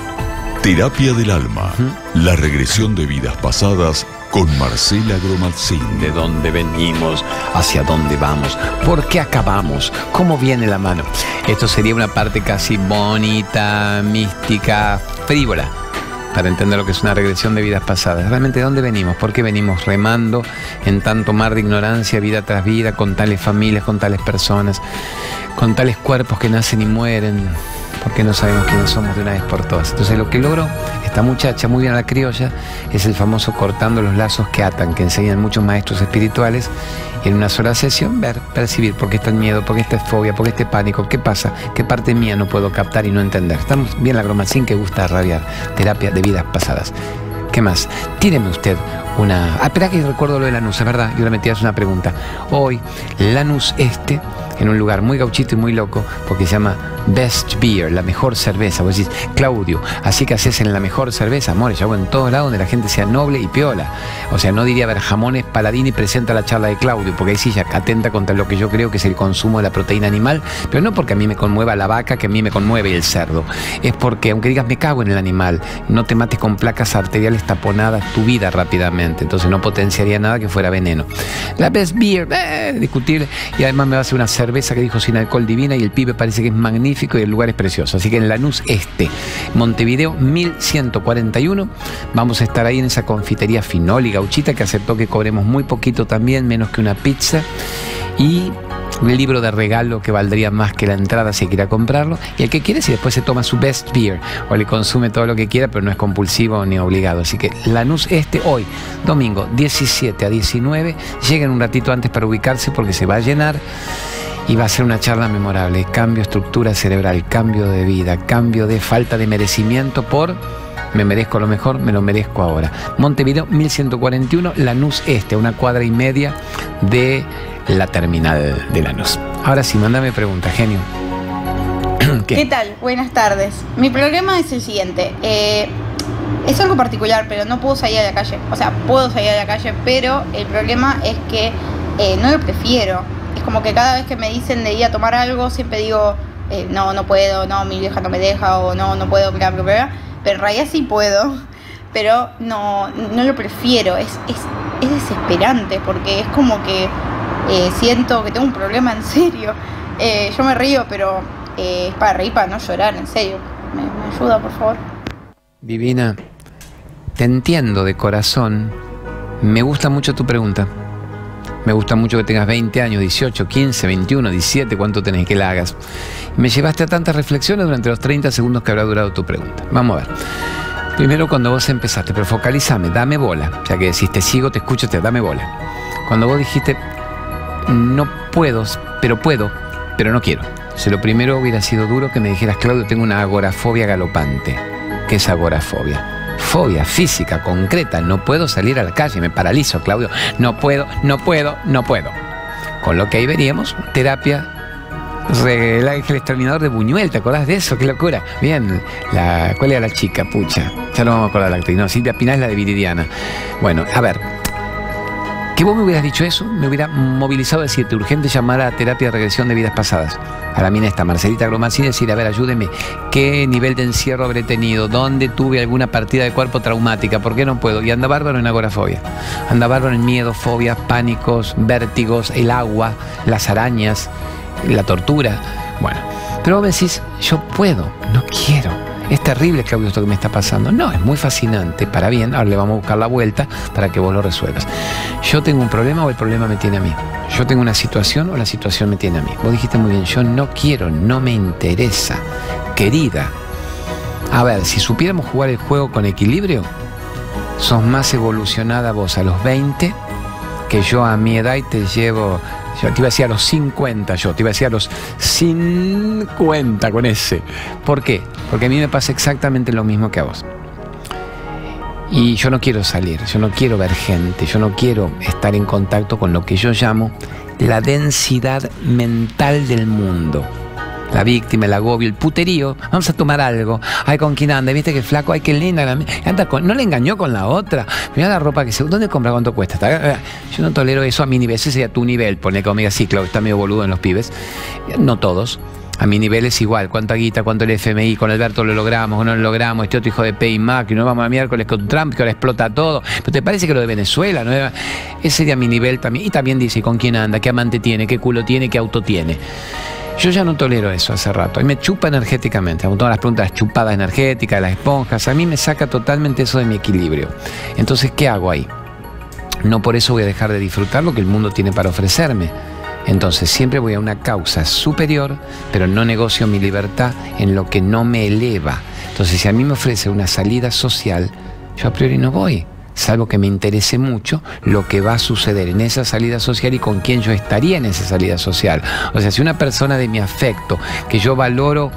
Terapia del alma. La regresión de vidas pasadas con Marcela Gromazzini. ¿De dónde venimos? ¿Hacia dónde vamos? ¿Por qué acabamos? ¿Cómo viene la mano? Esto sería una parte casi bonita, mística, frívola para entender lo que es una regresión de vidas pasadas. Realmente, ¿de dónde venimos? ¿Por qué venimos remando en tanto mar de ignorancia, vida tras vida, con tales familias, con tales personas, con tales cuerpos que nacen y mueren? Porque no sabemos quiénes somos de una vez por todas. Entonces lo que logró esta muchacha, muy bien a la criolla, es el famoso cortando los lazos que atan, que enseñan muchos maestros espirituales, en una sola sesión ver, percibir por qué está el miedo, por qué está fobia, por qué este pánico, qué pasa, qué parte mía no puedo captar y no entender. Estamos bien la gromacín que gusta rabiar, terapia de vidas pasadas. ¿Qué más? Tíreme usted una... Ah, espera que recuerdo lo de Lanús, es verdad, y ahora me tiras una pregunta. Hoy, Lanús Este en un lugar muy gauchito y muy loco, porque se llama Best Beer, la mejor cerveza. Vos decís, Claudio, así que haces en la mejor cerveza, amores, yo hago en todos lados donde la gente sea noble y piola. O sea, no diría, ver, jamones Paladini presenta la charla de Claudio, porque ahí sí ya atenta contra lo que yo creo que es el consumo de la proteína animal, pero no porque a mí me conmueva la vaca, que a mí me conmueve el cerdo. Es porque, aunque digas, me cago en el animal, no te mates con placas arteriales taponadas tu vida rápidamente. Entonces no potenciaría nada que fuera veneno. La Best Beer, eh, discutir, y además me va a hacer una cerveza cerveza que dijo sin alcohol divina y el pibe parece que es magnífico y el lugar es precioso. Así que en Lanús Este, Montevideo 1141, vamos a estar ahí en esa confitería Finol y Gauchita que aceptó que cobremos muy poquito también, menos que una pizza. Y un libro de regalo que valdría más que la entrada si quiere comprarlo. Y el que quiere, si después se toma su best beer o le consume todo lo que quiera, pero no es compulsivo ni obligado. Así que Lanús este hoy, domingo 17 a 19, lleguen un ratito antes para ubicarse porque se va a llenar y va a ser una charla memorable. Cambio estructura cerebral, cambio de vida, cambio de falta de merecimiento por me merezco lo mejor, me lo merezco ahora. Montevideo 1141, Lanús Este, una cuadra y media de la terminal de Lanús. Ahora sí, mándame pregunta, genio. ¿Qué? tal? Buenas tardes. Mi problema es el siguiente. Eh, es algo particular, pero no puedo salir a la calle. O sea, puedo salir a la calle, pero el problema es que eh, no lo prefiero es como que cada vez que me dicen de ir a tomar algo, siempre digo, eh, no, no puedo, no, mi vieja no me deja, o no, no puedo, bla, bla, bla. Pero en realidad sí puedo, pero no, no lo prefiero. Es, es, es desesperante porque es como que eh, siento que tengo un problema en serio. Eh, yo me río, pero es para reír, para no llorar, en serio. ¿Me, me ayuda, por favor? Divina, te entiendo de corazón. Me gusta mucho tu pregunta. Me gusta mucho que tengas 20 años, 18, 15, 21, 17, cuánto tenés que la hagas. Me llevaste a tantas reflexiones durante los 30 segundos que habrá durado tu pregunta. Vamos a ver. Primero cuando vos empezaste, pero focalízame, dame bola. O sea que decís, te sigo, te escucho, te dame bola. Cuando vos dijiste, no puedo, pero puedo, pero no quiero. O lo primero hubiera sido duro que me dijeras, Claudio, tengo una agorafobia galopante. ¿Qué es agorafobia? Fobia física, concreta. No puedo salir a la calle, me paralizo, Claudio. No puedo, no puedo, no puedo. Con lo que ahí veríamos, terapia el ángel exterminador de Buñuel, ¿te acordás de eso? ¡Qué locura! Bien, la, ¿cuál era la chica? Pucha, ya no vamos a acordar la actriz. No, Silvia Pinal es la de Viridiana. Bueno, a ver, que vos me hubieras dicho eso, me hubiera movilizado a decirte urgente llamar a terapia de regresión de vidas pasadas a la mina esta, Marcelita Gromacini, decir, a ver, ayúdeme, ¿qué nivel de encierro habré tenido? ¿Dónde tuve alguna partida de cuerpo traumática? ¿Por qué no puedo? Y anda bárbaro en agorafobia. Anda bárbaro en miedo, fobias, pánicos, vértigos, el agua, las arañas, la tortura. Bueno, pero vos me decís, yo puedo, no quiero es terrible, Claudio, esto que me está pasando. No, es muy fascinante, para bien, ahora le vamos a buscar la vuelta para que vos lo resuelvas. Yo tengo un problema o el problema me tiene a mí. Yo tengo una situación o la situación me tiene a mí. Vos dijiste muy bien, yo no quiero, no me interesa. Querida, a ver, si supiéramos jugar el juego con equilibrio, sos más evolucionada vos a los 20 que yo a mi edad y te llevo yo te iba a decir a los 50, yo te iba a decir a los 50 con ese. ¿Por qué? Porque a mí me pasa exactamente lo mismo que a vos. Y yo no quiero salir, yo no quiero ver gente, yo no quiero estar en contacto con lo que yo llamo la densidad mental del mundo la víctima, el agobio, el puterío. Vamos a tomar algo. Ay, ¿con quién anda? ¿Viste que flaco? Ay, qué linda. Anda con... No le engañó con la otra. Mira la ropa que se... ¿Dónde compra? ¿Cuánto cuesta? Yo no tolero eso a mi nivel. Ese sería tu nivel. Pone conmigo así, claro, está medio boludo en los pibes. No todos. A mi nivel es igual, cuánta guita, cuánto el FMI, con Alberto lo logramos no lo logramos, este otro hijo de P y nos vamos a miércoles con Trump, que ahora explota todo. Pero te parece que lo de Venezuela, ¿no? Ese sería mi nivel también. Y también dice con quién anda, qué amante tiene, qué culo tiene, qué auto tiene. Yo ya no tolero eso hace rato. A mí me chupa energéticamente. Hago todas las preguntas, chupadas energéticas, las esponjas. A mí me saca totalmente eso de mi equilibrio. Entonces, ¿qué hago ahí? No por eso voy a dejar de disfrutar lo que el mundo tiene para ofrecerme. Entonces siempre voy a una causa superior, pero no negocio mi libertad en lo que no me eleva. Entonces si a mí me ofrece una salida social, yo a priori no voy salvo que me interese mucho lo que va a suceder en esa salida social y con quién yo estaría en esa salida social. O sea, si una persona de mi afecto, que yo valoro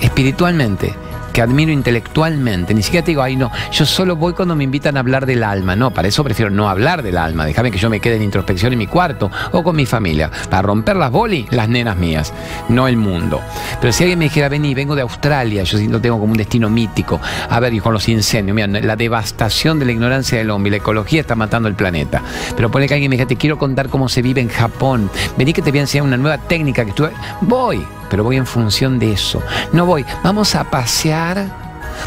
espiritualmente, que admiro intelectualmente. Ni siquiera te digo, ay, no, yo solo voy cuando me invitan a hablar del alma. No, para eso prefiero no hablar del alma. Déjame que yo me quede en introspección en mi cuarto o con mi familia. Para romper las boli, las nenas mías, no el mundo. Pero si alguien me dijera, vení, vengo de Australia, yo lo tengo como un destino mítico. A ver, y con los incendios, mira, la devastación de la ignorancia del hombre la ecología está matando el planeta. Pero pone que alguien me diga, te quiero contar cómo se vive en Japón. Vení que te voy a enseñar una nueva técnica que estuve. Voy pero voy en función de eso. No voy, vamos a pasear,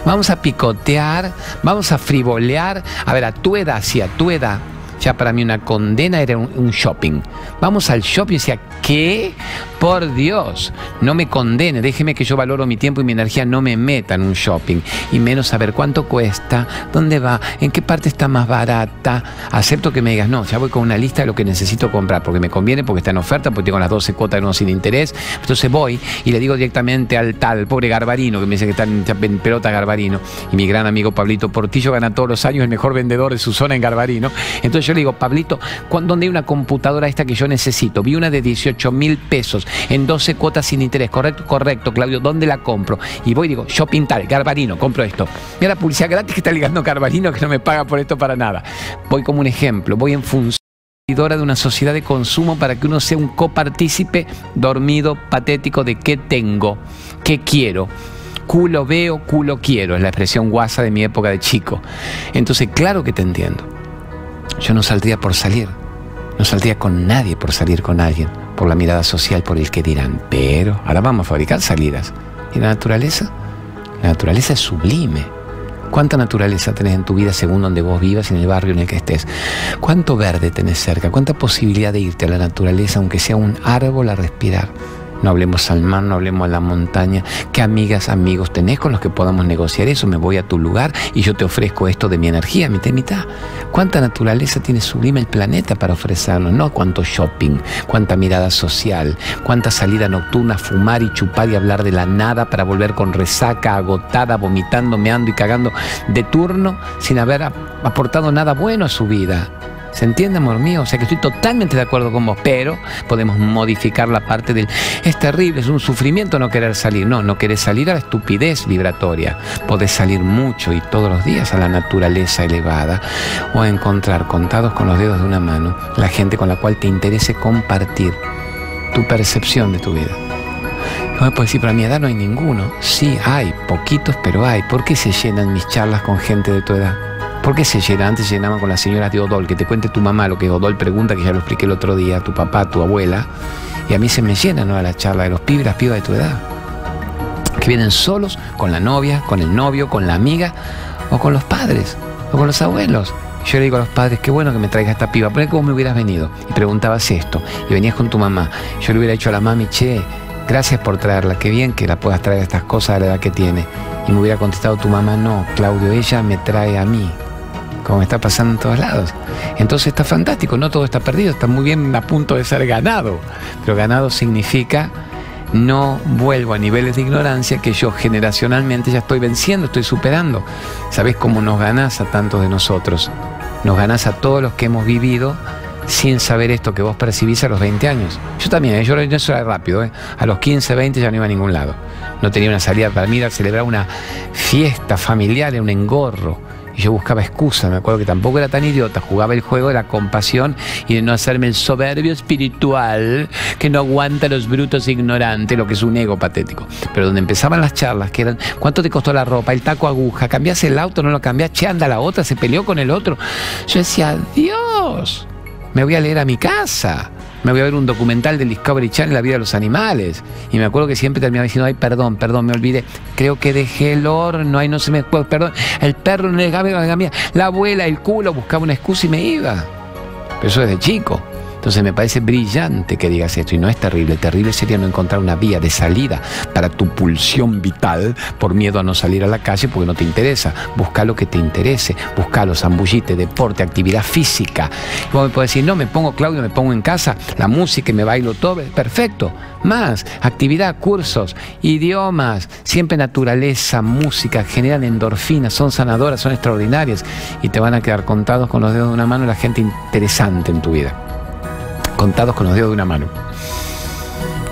vamos a picotear, vamos a frivolear. A ver, a tu edad, sí, a tu edad, ya para mí una condena era un, shopping. Vamos al shopping y decía, ¿qué? Por Dios, no me condene, déjeme que yo valoro mi tiempo y mi energía, no me meta en un shopping. Y menos saber cuánto cuesta, dónde va, en qué parte está más barata. Acepto que me digas, no, ya voy con una lista de lo que necesito comprar, porque me conviene, porque está en oferta, porque tengo las 12 cuotas uno sin interés. Entonces voy y le digo directamente al tal, pobre Garbarino, que me dice que está en pelota Garbarino, y mi gran amigo Pablito Portillo gana todos los años el mejor vendedor de su zona en Garbarino. Entonces yo le digo, Pablito, ¿dónde hay una computadora esta que yo necesito? Vi una de 18 mil pesos en 12 cuotas sin interés. Correcto, correcto, Claudio, ¿dónde la compro? Y voy y digo, shopping tal, Garbarino, compro esto. Mira la publicidad gratis que está ligando Garbarino que no me paga por esto para nada. Voy como un ejemplo, voy en función de una sociedad de consumo para que uno sea un copartícipe dormido, patético de qué tengo, qué quiero culo veo, culo quiero, es la expresión guasa de mi época de chico. Entonces, claro que te entiendo. Yo no saldría por salir, no saldría con nadie por salir con alguien, por la mirada social, por el que dirán, pero ahora vamos a fabricar salidas. ¿Y la naturaleza? La naturaleza es sublime. ¿Cuánta naturaleza tenés en tu vida según donde vos vivas, en el barrio en el que estés? ¿Cuánto verde tenés cerca? ¿Cuánta posibilidad de irte a la naturaleza, aunque sea un árbol a respirar? No hablemos al mar, no hablemos a la montaña. ¿Qué amigas, amigos tenés con los que podamos negociar eso? Me voy a tu lugar y yo te ofrezco esto de mi energía, mitad y mitad. ¿Cuánta naturaleza tiene sublime el planeta para ofrecernos? No cuánto shopping, cuánta mirada social, cuánta salida nocturna, fumar y chupar y hablar de la nada para volver con resaca, agotada, vomitando, meando y cagando de turno sin haber aportado nada bueno a su vida. ¿Se entiende, amor mío? O sea que estoy totalmente de acuerdo con vos, pero podemos modificar la parte del es terrible, es un sufrimiento no querer salir. No, no querés salir a la estupidez vibratoria. Podés salir mucho y todos los días a la naturaleza elevada o a encontrar contados con los dedos de una mano la gente con la cual te interese compartir tu percepción de tu vida. No me puedes decir, pero a mi edad no hay ninguno. Sí, hay, poquitos, pero hay. ¿Por qué se llenan mis charlas con gente de tu edad? ¿Por qué se llena? Antes se llenaban con las señoras de Odol, que te cuente tu mamá lo que Odol pregunta, que ya lo expliqué el otro día, tu papá, tu abuela. Y a mí se me llena ¿no? la charla de los pibes, las pibas de tu edad. Que vienen solos, con la novia, con el novio, con la amiga, o con los padres, o con los abuelos. Yo le digo a los padres, qué bueno que me traiga esta piba, pero ¿cómo me hubieras venido? Y preguntabas esto, y venías con tu mamá. Yo le hubiera dicho a la mami, che, gracias por traerla, qué bien que la puedas traer estas cosas a la edad que tiene. Y me hubiera contestado tu mamá, no, Claudio, ella me trae a mí, como está pasando en todos lados. Entonces está fantástico, no todo está perdido, está muy bien a punto de ser ganado, pero ganado significa no vuelvo a niveles de ignorancia que yo generacionalmente ya estoy venciendo, estoy superando. ¿Sabés cómo nos ganás a tantos de nosotros? Nos ganás a todos los que hemos vivido sin saber esto que vos percibís a los 20 años. Yo también, ¿eh? yo eso era rápido, ¿eh? a los 15, 20 ya no iba a ningún lado. No tenía una salida para mí, celebrar una fiesta familiar, un engorro y yo buscaba excusa, me acuerdo que tampoco era tan idiota, jugaba el juego de la compasión y de no hacerme el soberbio espiritual que no aguanta a los brutos ignorantes, lo que es un ego patético. Pero donde empezaban las charlas, que eran, ¿cuánto te costó la ropa? El taco aguja, cambias el auto, no lo cambias, che, anda la otra, se peleó con el otro. Yo decía, Dios, me voy a leer a mi casa me voy a ver un documental del Discovery Channel, La vida de los animales. Y me acuerdo que siempre terminaba diciendo, ay, perdón, perdón, me olvidé. Creo que dejé el horno, ay, no se me perdón, el perro en el gamia, la abuela, el culo, buscaba una excusa y me iba. Pero eso desde chico. Entonces me parece brillante que digas esto y no es terrible. Terrible sería no encontrar una vía de salida para tu pulsión vital por miedo a no salir a la calle porque no te interesa. Busca lo que te interese. Busca los zambullite, deporte, actividad física. Y vos me puedes decir, no, me pongo Claudio, me pongo en casa, la música me bailo todo. Perfecto. Más, actividad, cursos, idiomas, siempre naturaleza, música, generan endorfinas, son sanadoras, son extraordinarias y te van a quedar contados con los dedos de una mano la gente interesante en tu vida contados con los dedos de una mano.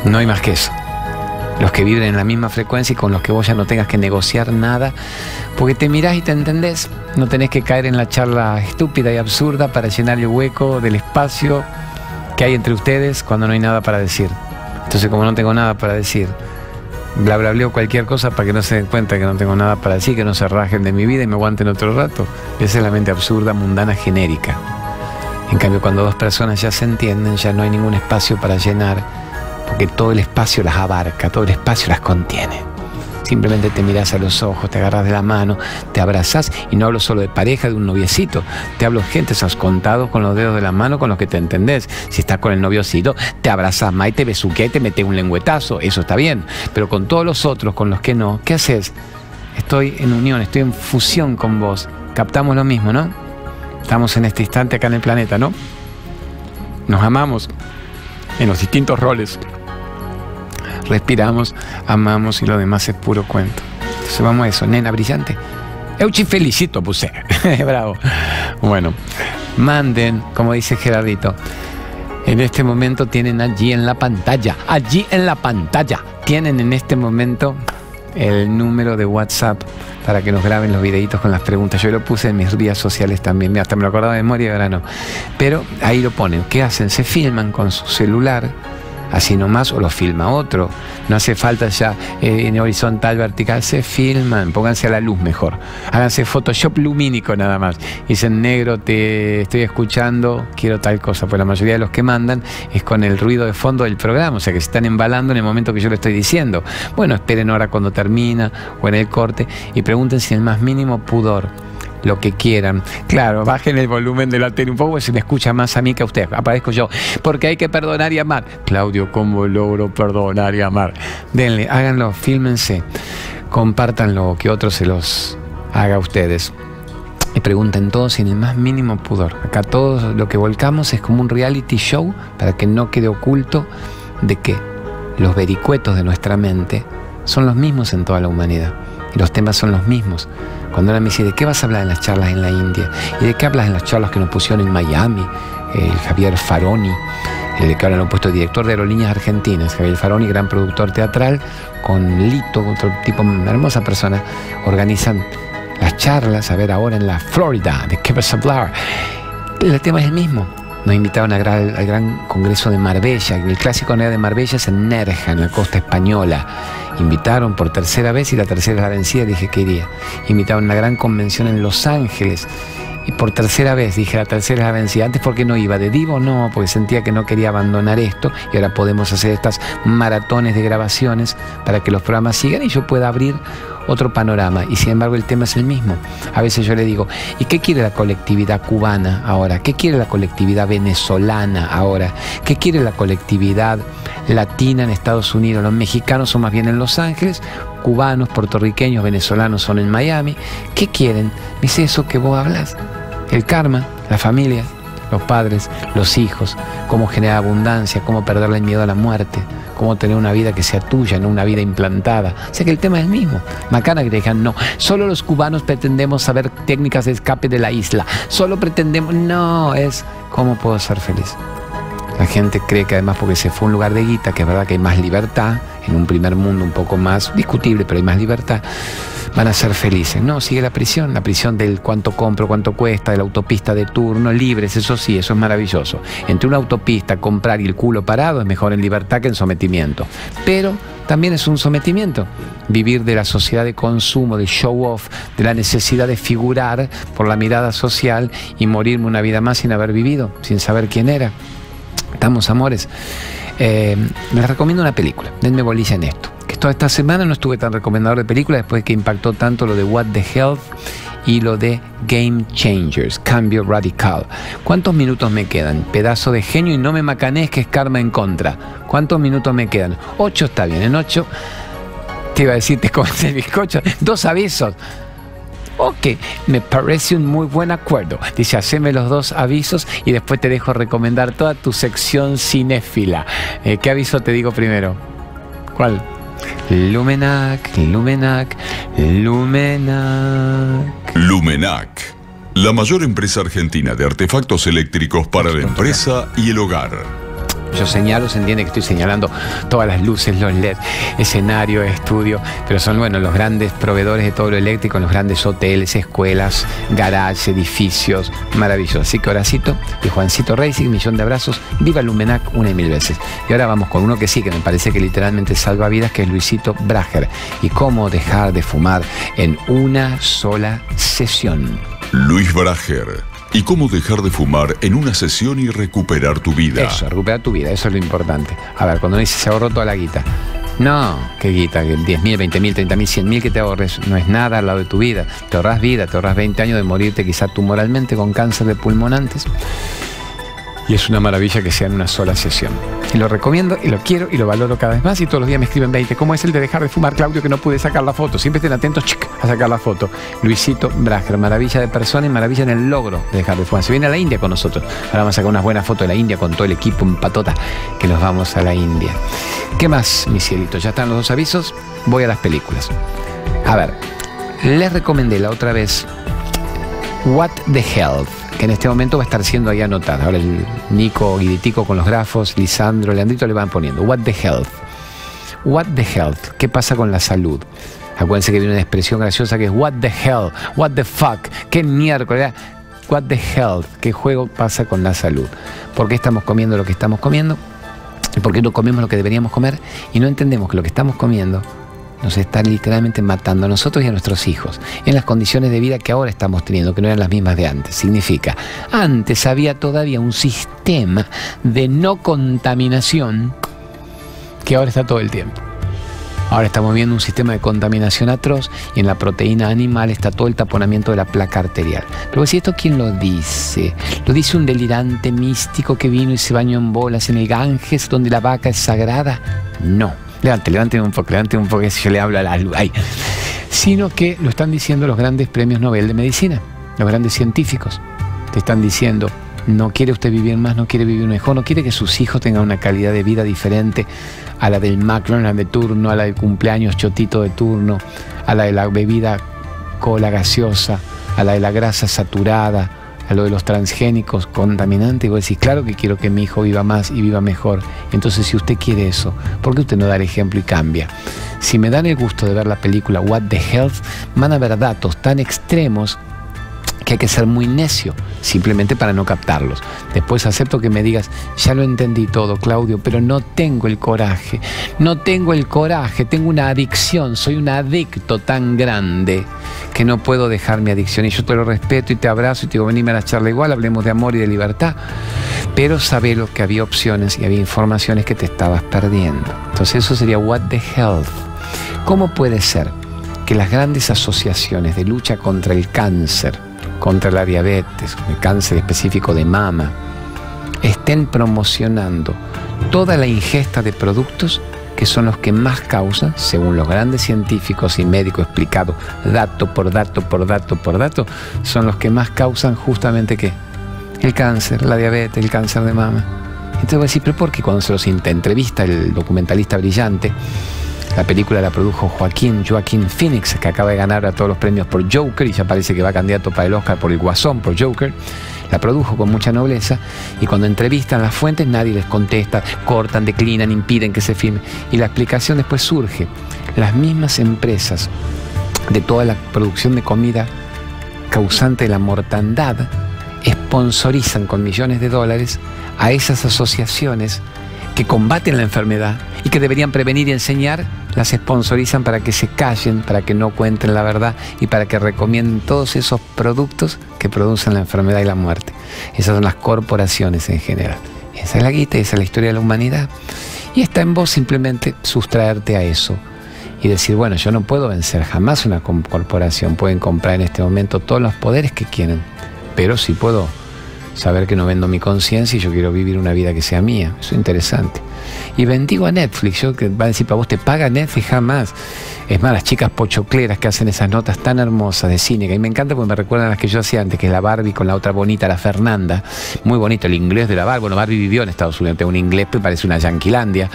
No hay más que eso. Los que viven en la misma frecuencia y con los que vos ya no tengas que negociar nada, porque te mirás y te entendés, no tenés que caer en la charla estúpida y absurda para llenar el hueco del espacio que hay entre ustedes cuando no hay nada para decir. Entonces, como no tengo nada para decir, bla bla bla cualquier cosa para que no se den cuenta que no tengo nada para decir, que no se rajen de mi vida y me aguanten otro rato. Esa es la mente absurda, mundana, genérica. En cambio, cuando dos personas ya se entienden, ya no hay ningún espacio para llenar, porque todo el espacio las abarca, todo el espacio las contiene. Simplemente te miras a los ojos, te agarras de la mano, te abrazas y no hablo solo de pareja, de un noviecito. Te hablo gente, has contado con los dedos de la mano con los que te entendés. Si estás con el noviocito, te abrazas más y te besuquea y te mete un lengüetazo. Eso está bien. Pero con todos los otros, con los que no, ¿qué haces? Estoy en unión, estoy en fusión con vos. Captamos lo mismo, ¿no? Estamos en este instante acá en el planeta, ¿no? Nos amamos en los distintos roles. Respiramos, amamos y lo demás es puro cuento. Entonces vamos a eso, nena brillante. Euchi felicito, puse. Bravo. Bueno, manden, como dice Gerardito. En este momento tienen allí en la pantalla, allí en la pantalla, tienen en este momento el número de WhatsApp para que nos graben los videitos con las preguntas. Yo lo puse en mis vías sociales también, hasta me lo acordaba de memoria y ahora no. Pero ahí lo ponen. ¿Qué hacen? Se filman con su celular así nomás o lo filma otro. No hace falta ya eh, en horizontal, vertical, se filman, pónganse a la luz mejor. Háganse Photoshop lumínico nada más. Dicen negro, te estoy escuchando, quiero tal cosa. Pues la mayoría de los que mandan es con el ruido de fondo del programa, o sea que se están embalando en el momento que yo lo estoy diciendo. Bueno, esperen ahora cuando termina o en el corte y pregunten si el más mínimo pudor lo que quieran. Claro, bajen el volumen de la tele un poco, se me escucha más a mí que a usted. Aparezco yo. Porque hay que perdonar y amar. Claudio, ¿cómo logro perdonar y amar? Denle, háganlo, fílmense, compártanlo, que otro se los haga a ustedes. Y pregunten todos sin el más mínimo pudor. Acá todo lo que volcamos es como un reality show para que no quede oculto de que los vericuetos de nuestra mente son los mismos en toda la humanidad. Y los temas son los mismos. Cuando era me dice, ¿de qué vas a hablar en las charlas en la India? ¿Y de qué hablas en las charlas que nos pusieron en Miami? El Javier Faroni, el que ahora lo han puesto director de aerolíneas argentinas. Javier Faroni, gran productor teatral, con Lito, otro tipo, hermosa persona, organizan las charlas, a ver ahora en la Florida, ¿de qué vas a hablar? El tema es el mismo. Nos invitaron al gran, congreso de Marbella. El clásico de Marbella es en Nerja, en la costa española invitaron por tercera vez y la tercera la vencida, dije que iría. Invitaron a una gran convención en Los Ángeles. Y por tercera vez dije la tercera es la vencida. Antes porque no iba, de Divo no, porque sentía que no quería abandonar esto. Y ahora podemos hacer estas maratones de grabaciones para que los programas sigan y yo pueda abrir otro panorama. Y sin embargo el tema es el mismo. A veces yo le digo, ¿y qué quiere la colectividad cubana ahora? ¿Qué quiere la colectividad venezolana ahora? ¿Qué quiere la colectividad latina en Estados Unidos? Los mexicanos son más bien en Los Ángeles, cubanos, puertorriqueños, venezolanos son en Miami. ¿Qué quieren? Es eso que vos hablas. El karma, la familia, los padres, los hijos, cómo generar abundancia, cómo perderle el miedo a la muerte cómo tener una vida que sea tuya, no una vida implantada. O sea que el tema es el mismo. Macana que digan, no, solo los cubanos pretendemos saber técnicas de escape de la isla. Solo pretendemos, no, es cómo puedo ser feliz. La gente cree que además porque se fue a un lugar de guita, que es verdad que hay más libertad, en un primer mundo un poco más discutible, pero hay más libertad, van a ser felices. No, sigue la prisión, la prisión del cuánto compro, cuánto cuesta, de la autopista de turno, libres, eso sí, eso es maravilloso. Entre una autopista, comprar y el culo parado es mejor en libertad que en sometimiento. Pero también es un sometimiento. Vivir de la sociedad de consumo, de show off, de la necesidad de figurar por la mirada social y morirme una vida más sin haber vivido, sin saber quién era estamos, amores. Eh, les recomiendo una película. Denme bolilla en esto. Toda esta semana no estuve tan recomendador de películas después de que impactó tanto lo de What the Health y lo de Game Changers, cambio radical. ¿Cuántos minutos me quedan? Pedazo de genio y no me macanes que es karma en contra. ¿Cuántos minutos me quedan? Ocho está bien, en ocho te iba a decir, te comes el bizcocho. Dos avisos. Ok, me parece un muy buen acuerdo. Dice, haceme los dos avisos y después te dejo recomendar toda tu sección cinéfila. Eh, ¿Qué aviso te digo primero? ¿Cuál? Lumenac, Lumenac, Lumenac. Lumenac, la mayor empresa argentina de artefactos eléctricos para la empresa y el hogar. Yo señalo, se entiende que estoy señalando todas las luces, los LED, escenario, estudio, pero son, bueno, los grandes proveedores de todo lo eléctrico, los grandes hoteles, escuelas, garages, edificios, maravilloso. Así que Horacito y Juancito Racing, millón de abrazos, viva Lumenac una y mil veces. Y ahora vamos con uno que sí, que me parece que literalmente salva vidas, que es Luisito Brager. Y cómo dejar de fumar en una sola sesión. Luis Brager ¿Y cómo dejar de fumar en una sesión y recuperar tu vida? Eso, recuperar tu vida, eso es lo importante. A ver, cuando dice se ahorró toda la guita. No, qué guita, 10 mil, 20 mil, 30 mil, 100 mil que te ahorres, no es nada al lado de tu vida. Te ahorras vida, te ahorras 20 años de morirte quizá tumoralmente con cáncer de pulmón antes y es una maravilla que sea en una sola sesión. Y lo recomiendo y lo quiero y lo valoro cada vez más y todos los días me escriben 20. ¿Cómo es el de dejar de fumar, Claudio, que no pude sacar la foto? Siempre estén atentos a sacar la foto. Luisito Brager, maravilla de persona y maravilla en el logro de dejar de fumar. Se viene a la India con nosotros. Ahora vamos a sacar unas buenas fotos de la India con todo el equipo en patota que nos vamos a la India. ¿Qué más, mi cielito? Ya están los dos avisos. Voy a las películas. A ver, les recomendé la otra vez What the Health en este momento va a estar siendo ahí anotada. Ahora el Nico Guiditico con los grafos, Lisandro, Leandrito le van poniendo. What the health. What the health. ¿Qué pasa con la salud? Acuérdense que viene una expresión graciosa que es what the hell, what the fuck, qué miércoles, what the health, qué juego pasa con la salud. ¿Por qué estamos comiendo lo que estamos comiendo? ¿Por qué no comemos lo que deberíamos comer? Y no entendemos que lo que estamos comiendo nos está literalmente matando a nosotros y a nuestros hijos en las condiciones de vida que ahora estamos teniendo, que no eran las mismas de antes. Significa, antes había todavía un sistema de no contaminación que ahora está todo el tiempo. Ahora estamos viendo un sistema de contaminación atroz y en la proteína animal está todo el taponamiento de la placa arterial. Pero si esto quién lo dice? ¿Lo dice un delirante místico que vino y se bañó en bolas en el Ganges donde la vaca es sagrada? No. Levante, levante un poco, levante un poco, yo le hablo a la luz. Sino que lo están diciendo los grandes premios Nobel de Medicina, los grandes científicos. Te están diciendo, no quiere usted vivir más, no quiere vivir mejor, no quiere que sus hijos tengan una calidad de vida diferente a la del McDonald's de turno, a la del cumpleaños chotito de turno, a la de la bebida cola gaseosa, a la de la grasa saturada, a lo de los transgénicos contaminantes, y vos decís, claro que quiero que mi hijo viva más y viva mejor. Entonces, si usted quiere eso, ¿por qué usted no da el ejemplo y cambia? Si me dan el gusto de ver la película What the Health, van a ver datos tan extremos que hay que ser muy necio, simplemente para no captarlos. Después acepto que me digas, ya lo entendí todo, Claudio, pero no tengo el coraje. No tengo el coraje, tengo una adicción, soy un adicto tan grande que no puedo dejar mi adicción. Y yo te lo respeto y te abrazo y te digo, venime a la charla igual, hablemos de amor y de libertad. Pero sabelo que había opciones y había informaciones que te estabas perdiendo. Entonces eso sería what the health. ¿Cómo puede ser que las grandes asociaciones de lucha contra el cáncer, contra la diabetes, el cáncer específico de mama, estén promocionando toda la ingesta de productos que son los que más causan, según los grandes científicos y médicos explicados, dato por dato, por dato, por dato, son los que más causan justamente qué? El cáncer, la diabetes, el cáncer de mama. Entonces voy a decir, pero ¿por qué cuando se los entrevista el documentalista brillante, la película la produjo Joaquín, Joaquín Phoenix, que acaba de ganar a todos los premios por Joker y ya parece que va candidato para el Oscar por el Guasón, por Joker. La produjo con mucha nobleza y cuando entrevistan las fuentes nadie les contesta, cortan, declinan, impiden que se filme. Y la explicación después surge. Las mismas empresas de toda la producción de comida causante de la mortandad sponsorizan con millones de dólares a esas asociaciones que combaten la enfermedad y que deberían prevenir y enseñar, las sponsorizan para que se callen, para que no cuenten la verdad y para que recomienden todos esos productos que producen la enfermedad y la muerte. Esas son las corporaciones en general. Esa es la guita esa es la historia de la humanidad. Y está en vos simplemente sustraerte a eso y decir, bueno, yo no puedo vencer jamás una corporación. Pueden comprar en este momento todos los poderes que quieren, pero sí puedo saber que no vendo mi conciencia y yo quiero vivir una vida que sea mía. Eso es interesante. Y bendigo a Netflix. Yo que va a decir, para vos te paga Netflix jamás. Es más, las chicas pochocleras que hacen esas notas tan hermosas de cine, que me encanta porque me recuerdan las que yo hacía antes, que es la Barbie con la otra bonita, la Fernanda. Muy bonito el inglés de la Barbie. Bueno, Barbie vivió en Estados Unidos, tiene un inglés que parece una yanquilandia.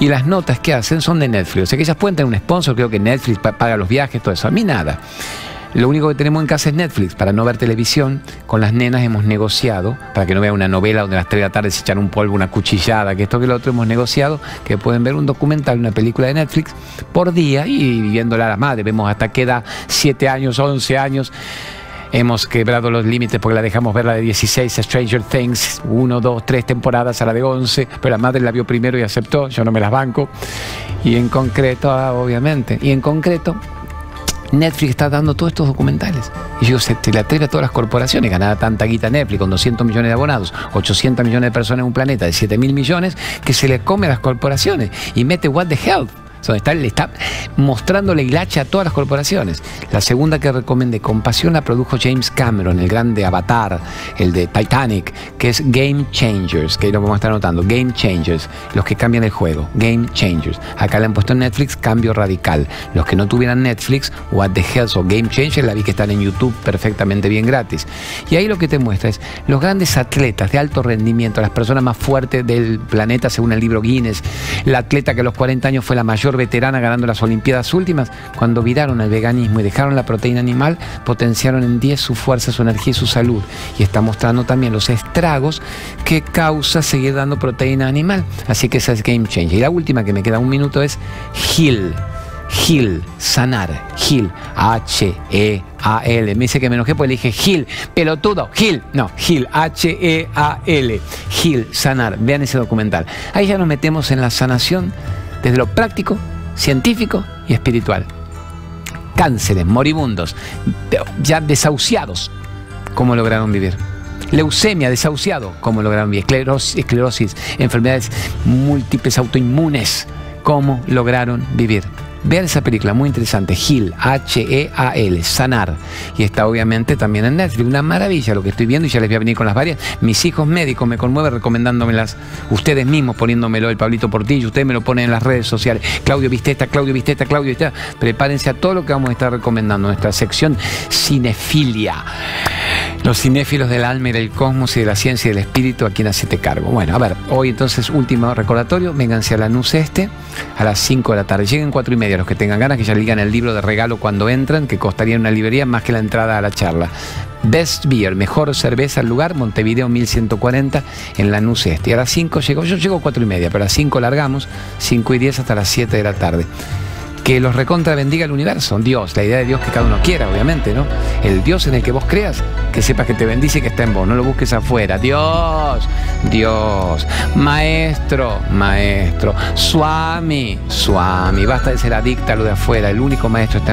Y las notas que hacen son de Netflix. O sea que ellas pueden tener un sponsor, creo que Netflix paga los viajes, todo eso. A mí nada. Lo único que tenemos en casa es Netflix. Para no ver televisión, con las nenas hemos negociado, para que no vean una novela donde a las 3 de la tarde se echan un polvo, una cuchillada, que esto que lo otro, hemos negociado que pueden ver un documental, una película de Netflix por día y viviéndola a la madre. Vemos hasta qué edad, 7 años, 11 años. Hemos quebrado los límites porque la dejamos ver la de 16, Stranger Things, 1, 2, 3 temporadas a la de 11, pero la madre la vio primero y aceptó, yo no me las banco. Y en concreto, obviamente, y en concreto, Netflix está dando todos estos documentales. Y yo, se te le atreve a todas las corporaciones, ganada tanta guita Netflix con 200 millones de abonados, 800 millones de personas en un planeta de 7 mil millones, que se le come a las corporaciones y mete What the Hell donde está, le está mostrando la hilacha a todas las corporaciones. La segunda que recomendé, Compasión, la produjo James Cameron, el grande Avatar, el de Titanic, que es Game Changers, que ahí lo vamos a estar notando, Game Changers, los que cambian el juego, Game Changers. Acá le han puesto en Netflix Cambio Radical. Los que no tuvieran Netflix, What the Hell o Game Changers, la vi que están en YouTube perfectamente bien gratis. Y ahí lo que te muestra es los grandes atletas de alto rendimiento, las personas más fuertes del planeta según el libro Guinness, la atleta que a los 40 años fue la mayor veterana ganando las Olimpiadas últimas, cuando viraron al veganismo y dejaron la proteína animal, potenciaron en 10 su fuerza, su energía y su salud. Y está mostrando también los estragos que causa seguir dando proteína animal. Así que esa es Game Changer. Y la última que me queda un minuto es Heal. Heal, sanar, Heal, H-E-A-L. Me dice que me enojé porque le dije Heal, pelotudo, Heal. No, Heal, H-E-A-L. Heal, sanar. Vean ese documental. Ahí ya nos metemos en la sanación desde lo práctico, científico y espiritual. Cánceres, moribundos, ya desahuciados, ¿cómo lograron vivir? Leucemia, desahuciado, ¿cómo lograron vivir? Esclerosis, esclerosis enfermedades múltiples autoinmunes, ¿cómo lograron vivir? Vean esa película, muy interesante, Heal, H-E-A-L, Sanar. Y está obviamente también en Netflix. Una maravilla lo que estoy viendo y ya les voy a venir con las varias. Mis hijos médicos me conmueven recomendándomelas, ustedes mismos poniéndomelo, el Pablito Portillo, ustedes me lo ponen en las redes sociales. Claudio Visteta, Claudio Visteta, Claudio Visteta. Prepárense a todo lo que vamos a estar recomendando, nuestra sección Cinefilia. Los cinéfilos del alma y del cosmos y de la ciencia y del espíritu, a quien te cargo. Bueno, a ver, hoy entonces último recordatorio, vénganse a la NUS este a las 5 de la tarde. Lleguen 4 y media los que tengan ganas, que ya ligan el libro de regalo cuando entran, que costaría en una librería más que la entrada a la charla. Best Beer, mejor cerveza al lugar, Montevideo 1140 en la NUS este. A las 5 llego, yo llego 4 y media, pero a las 5 largamos, 5 y 10 hasta las 7 de la tarde que los recontra bendiga el universo, Dios, la idea de Dios que cada uno quiera, obviamente, ¿no? El Dios en el que vos creas, que sepas que te bendice y que está en vos, no lo busques afuera. Dios, Dios, maestro, maestro, Swami, Swami, basta de ser adicta a lo de afuera, el único maestro está en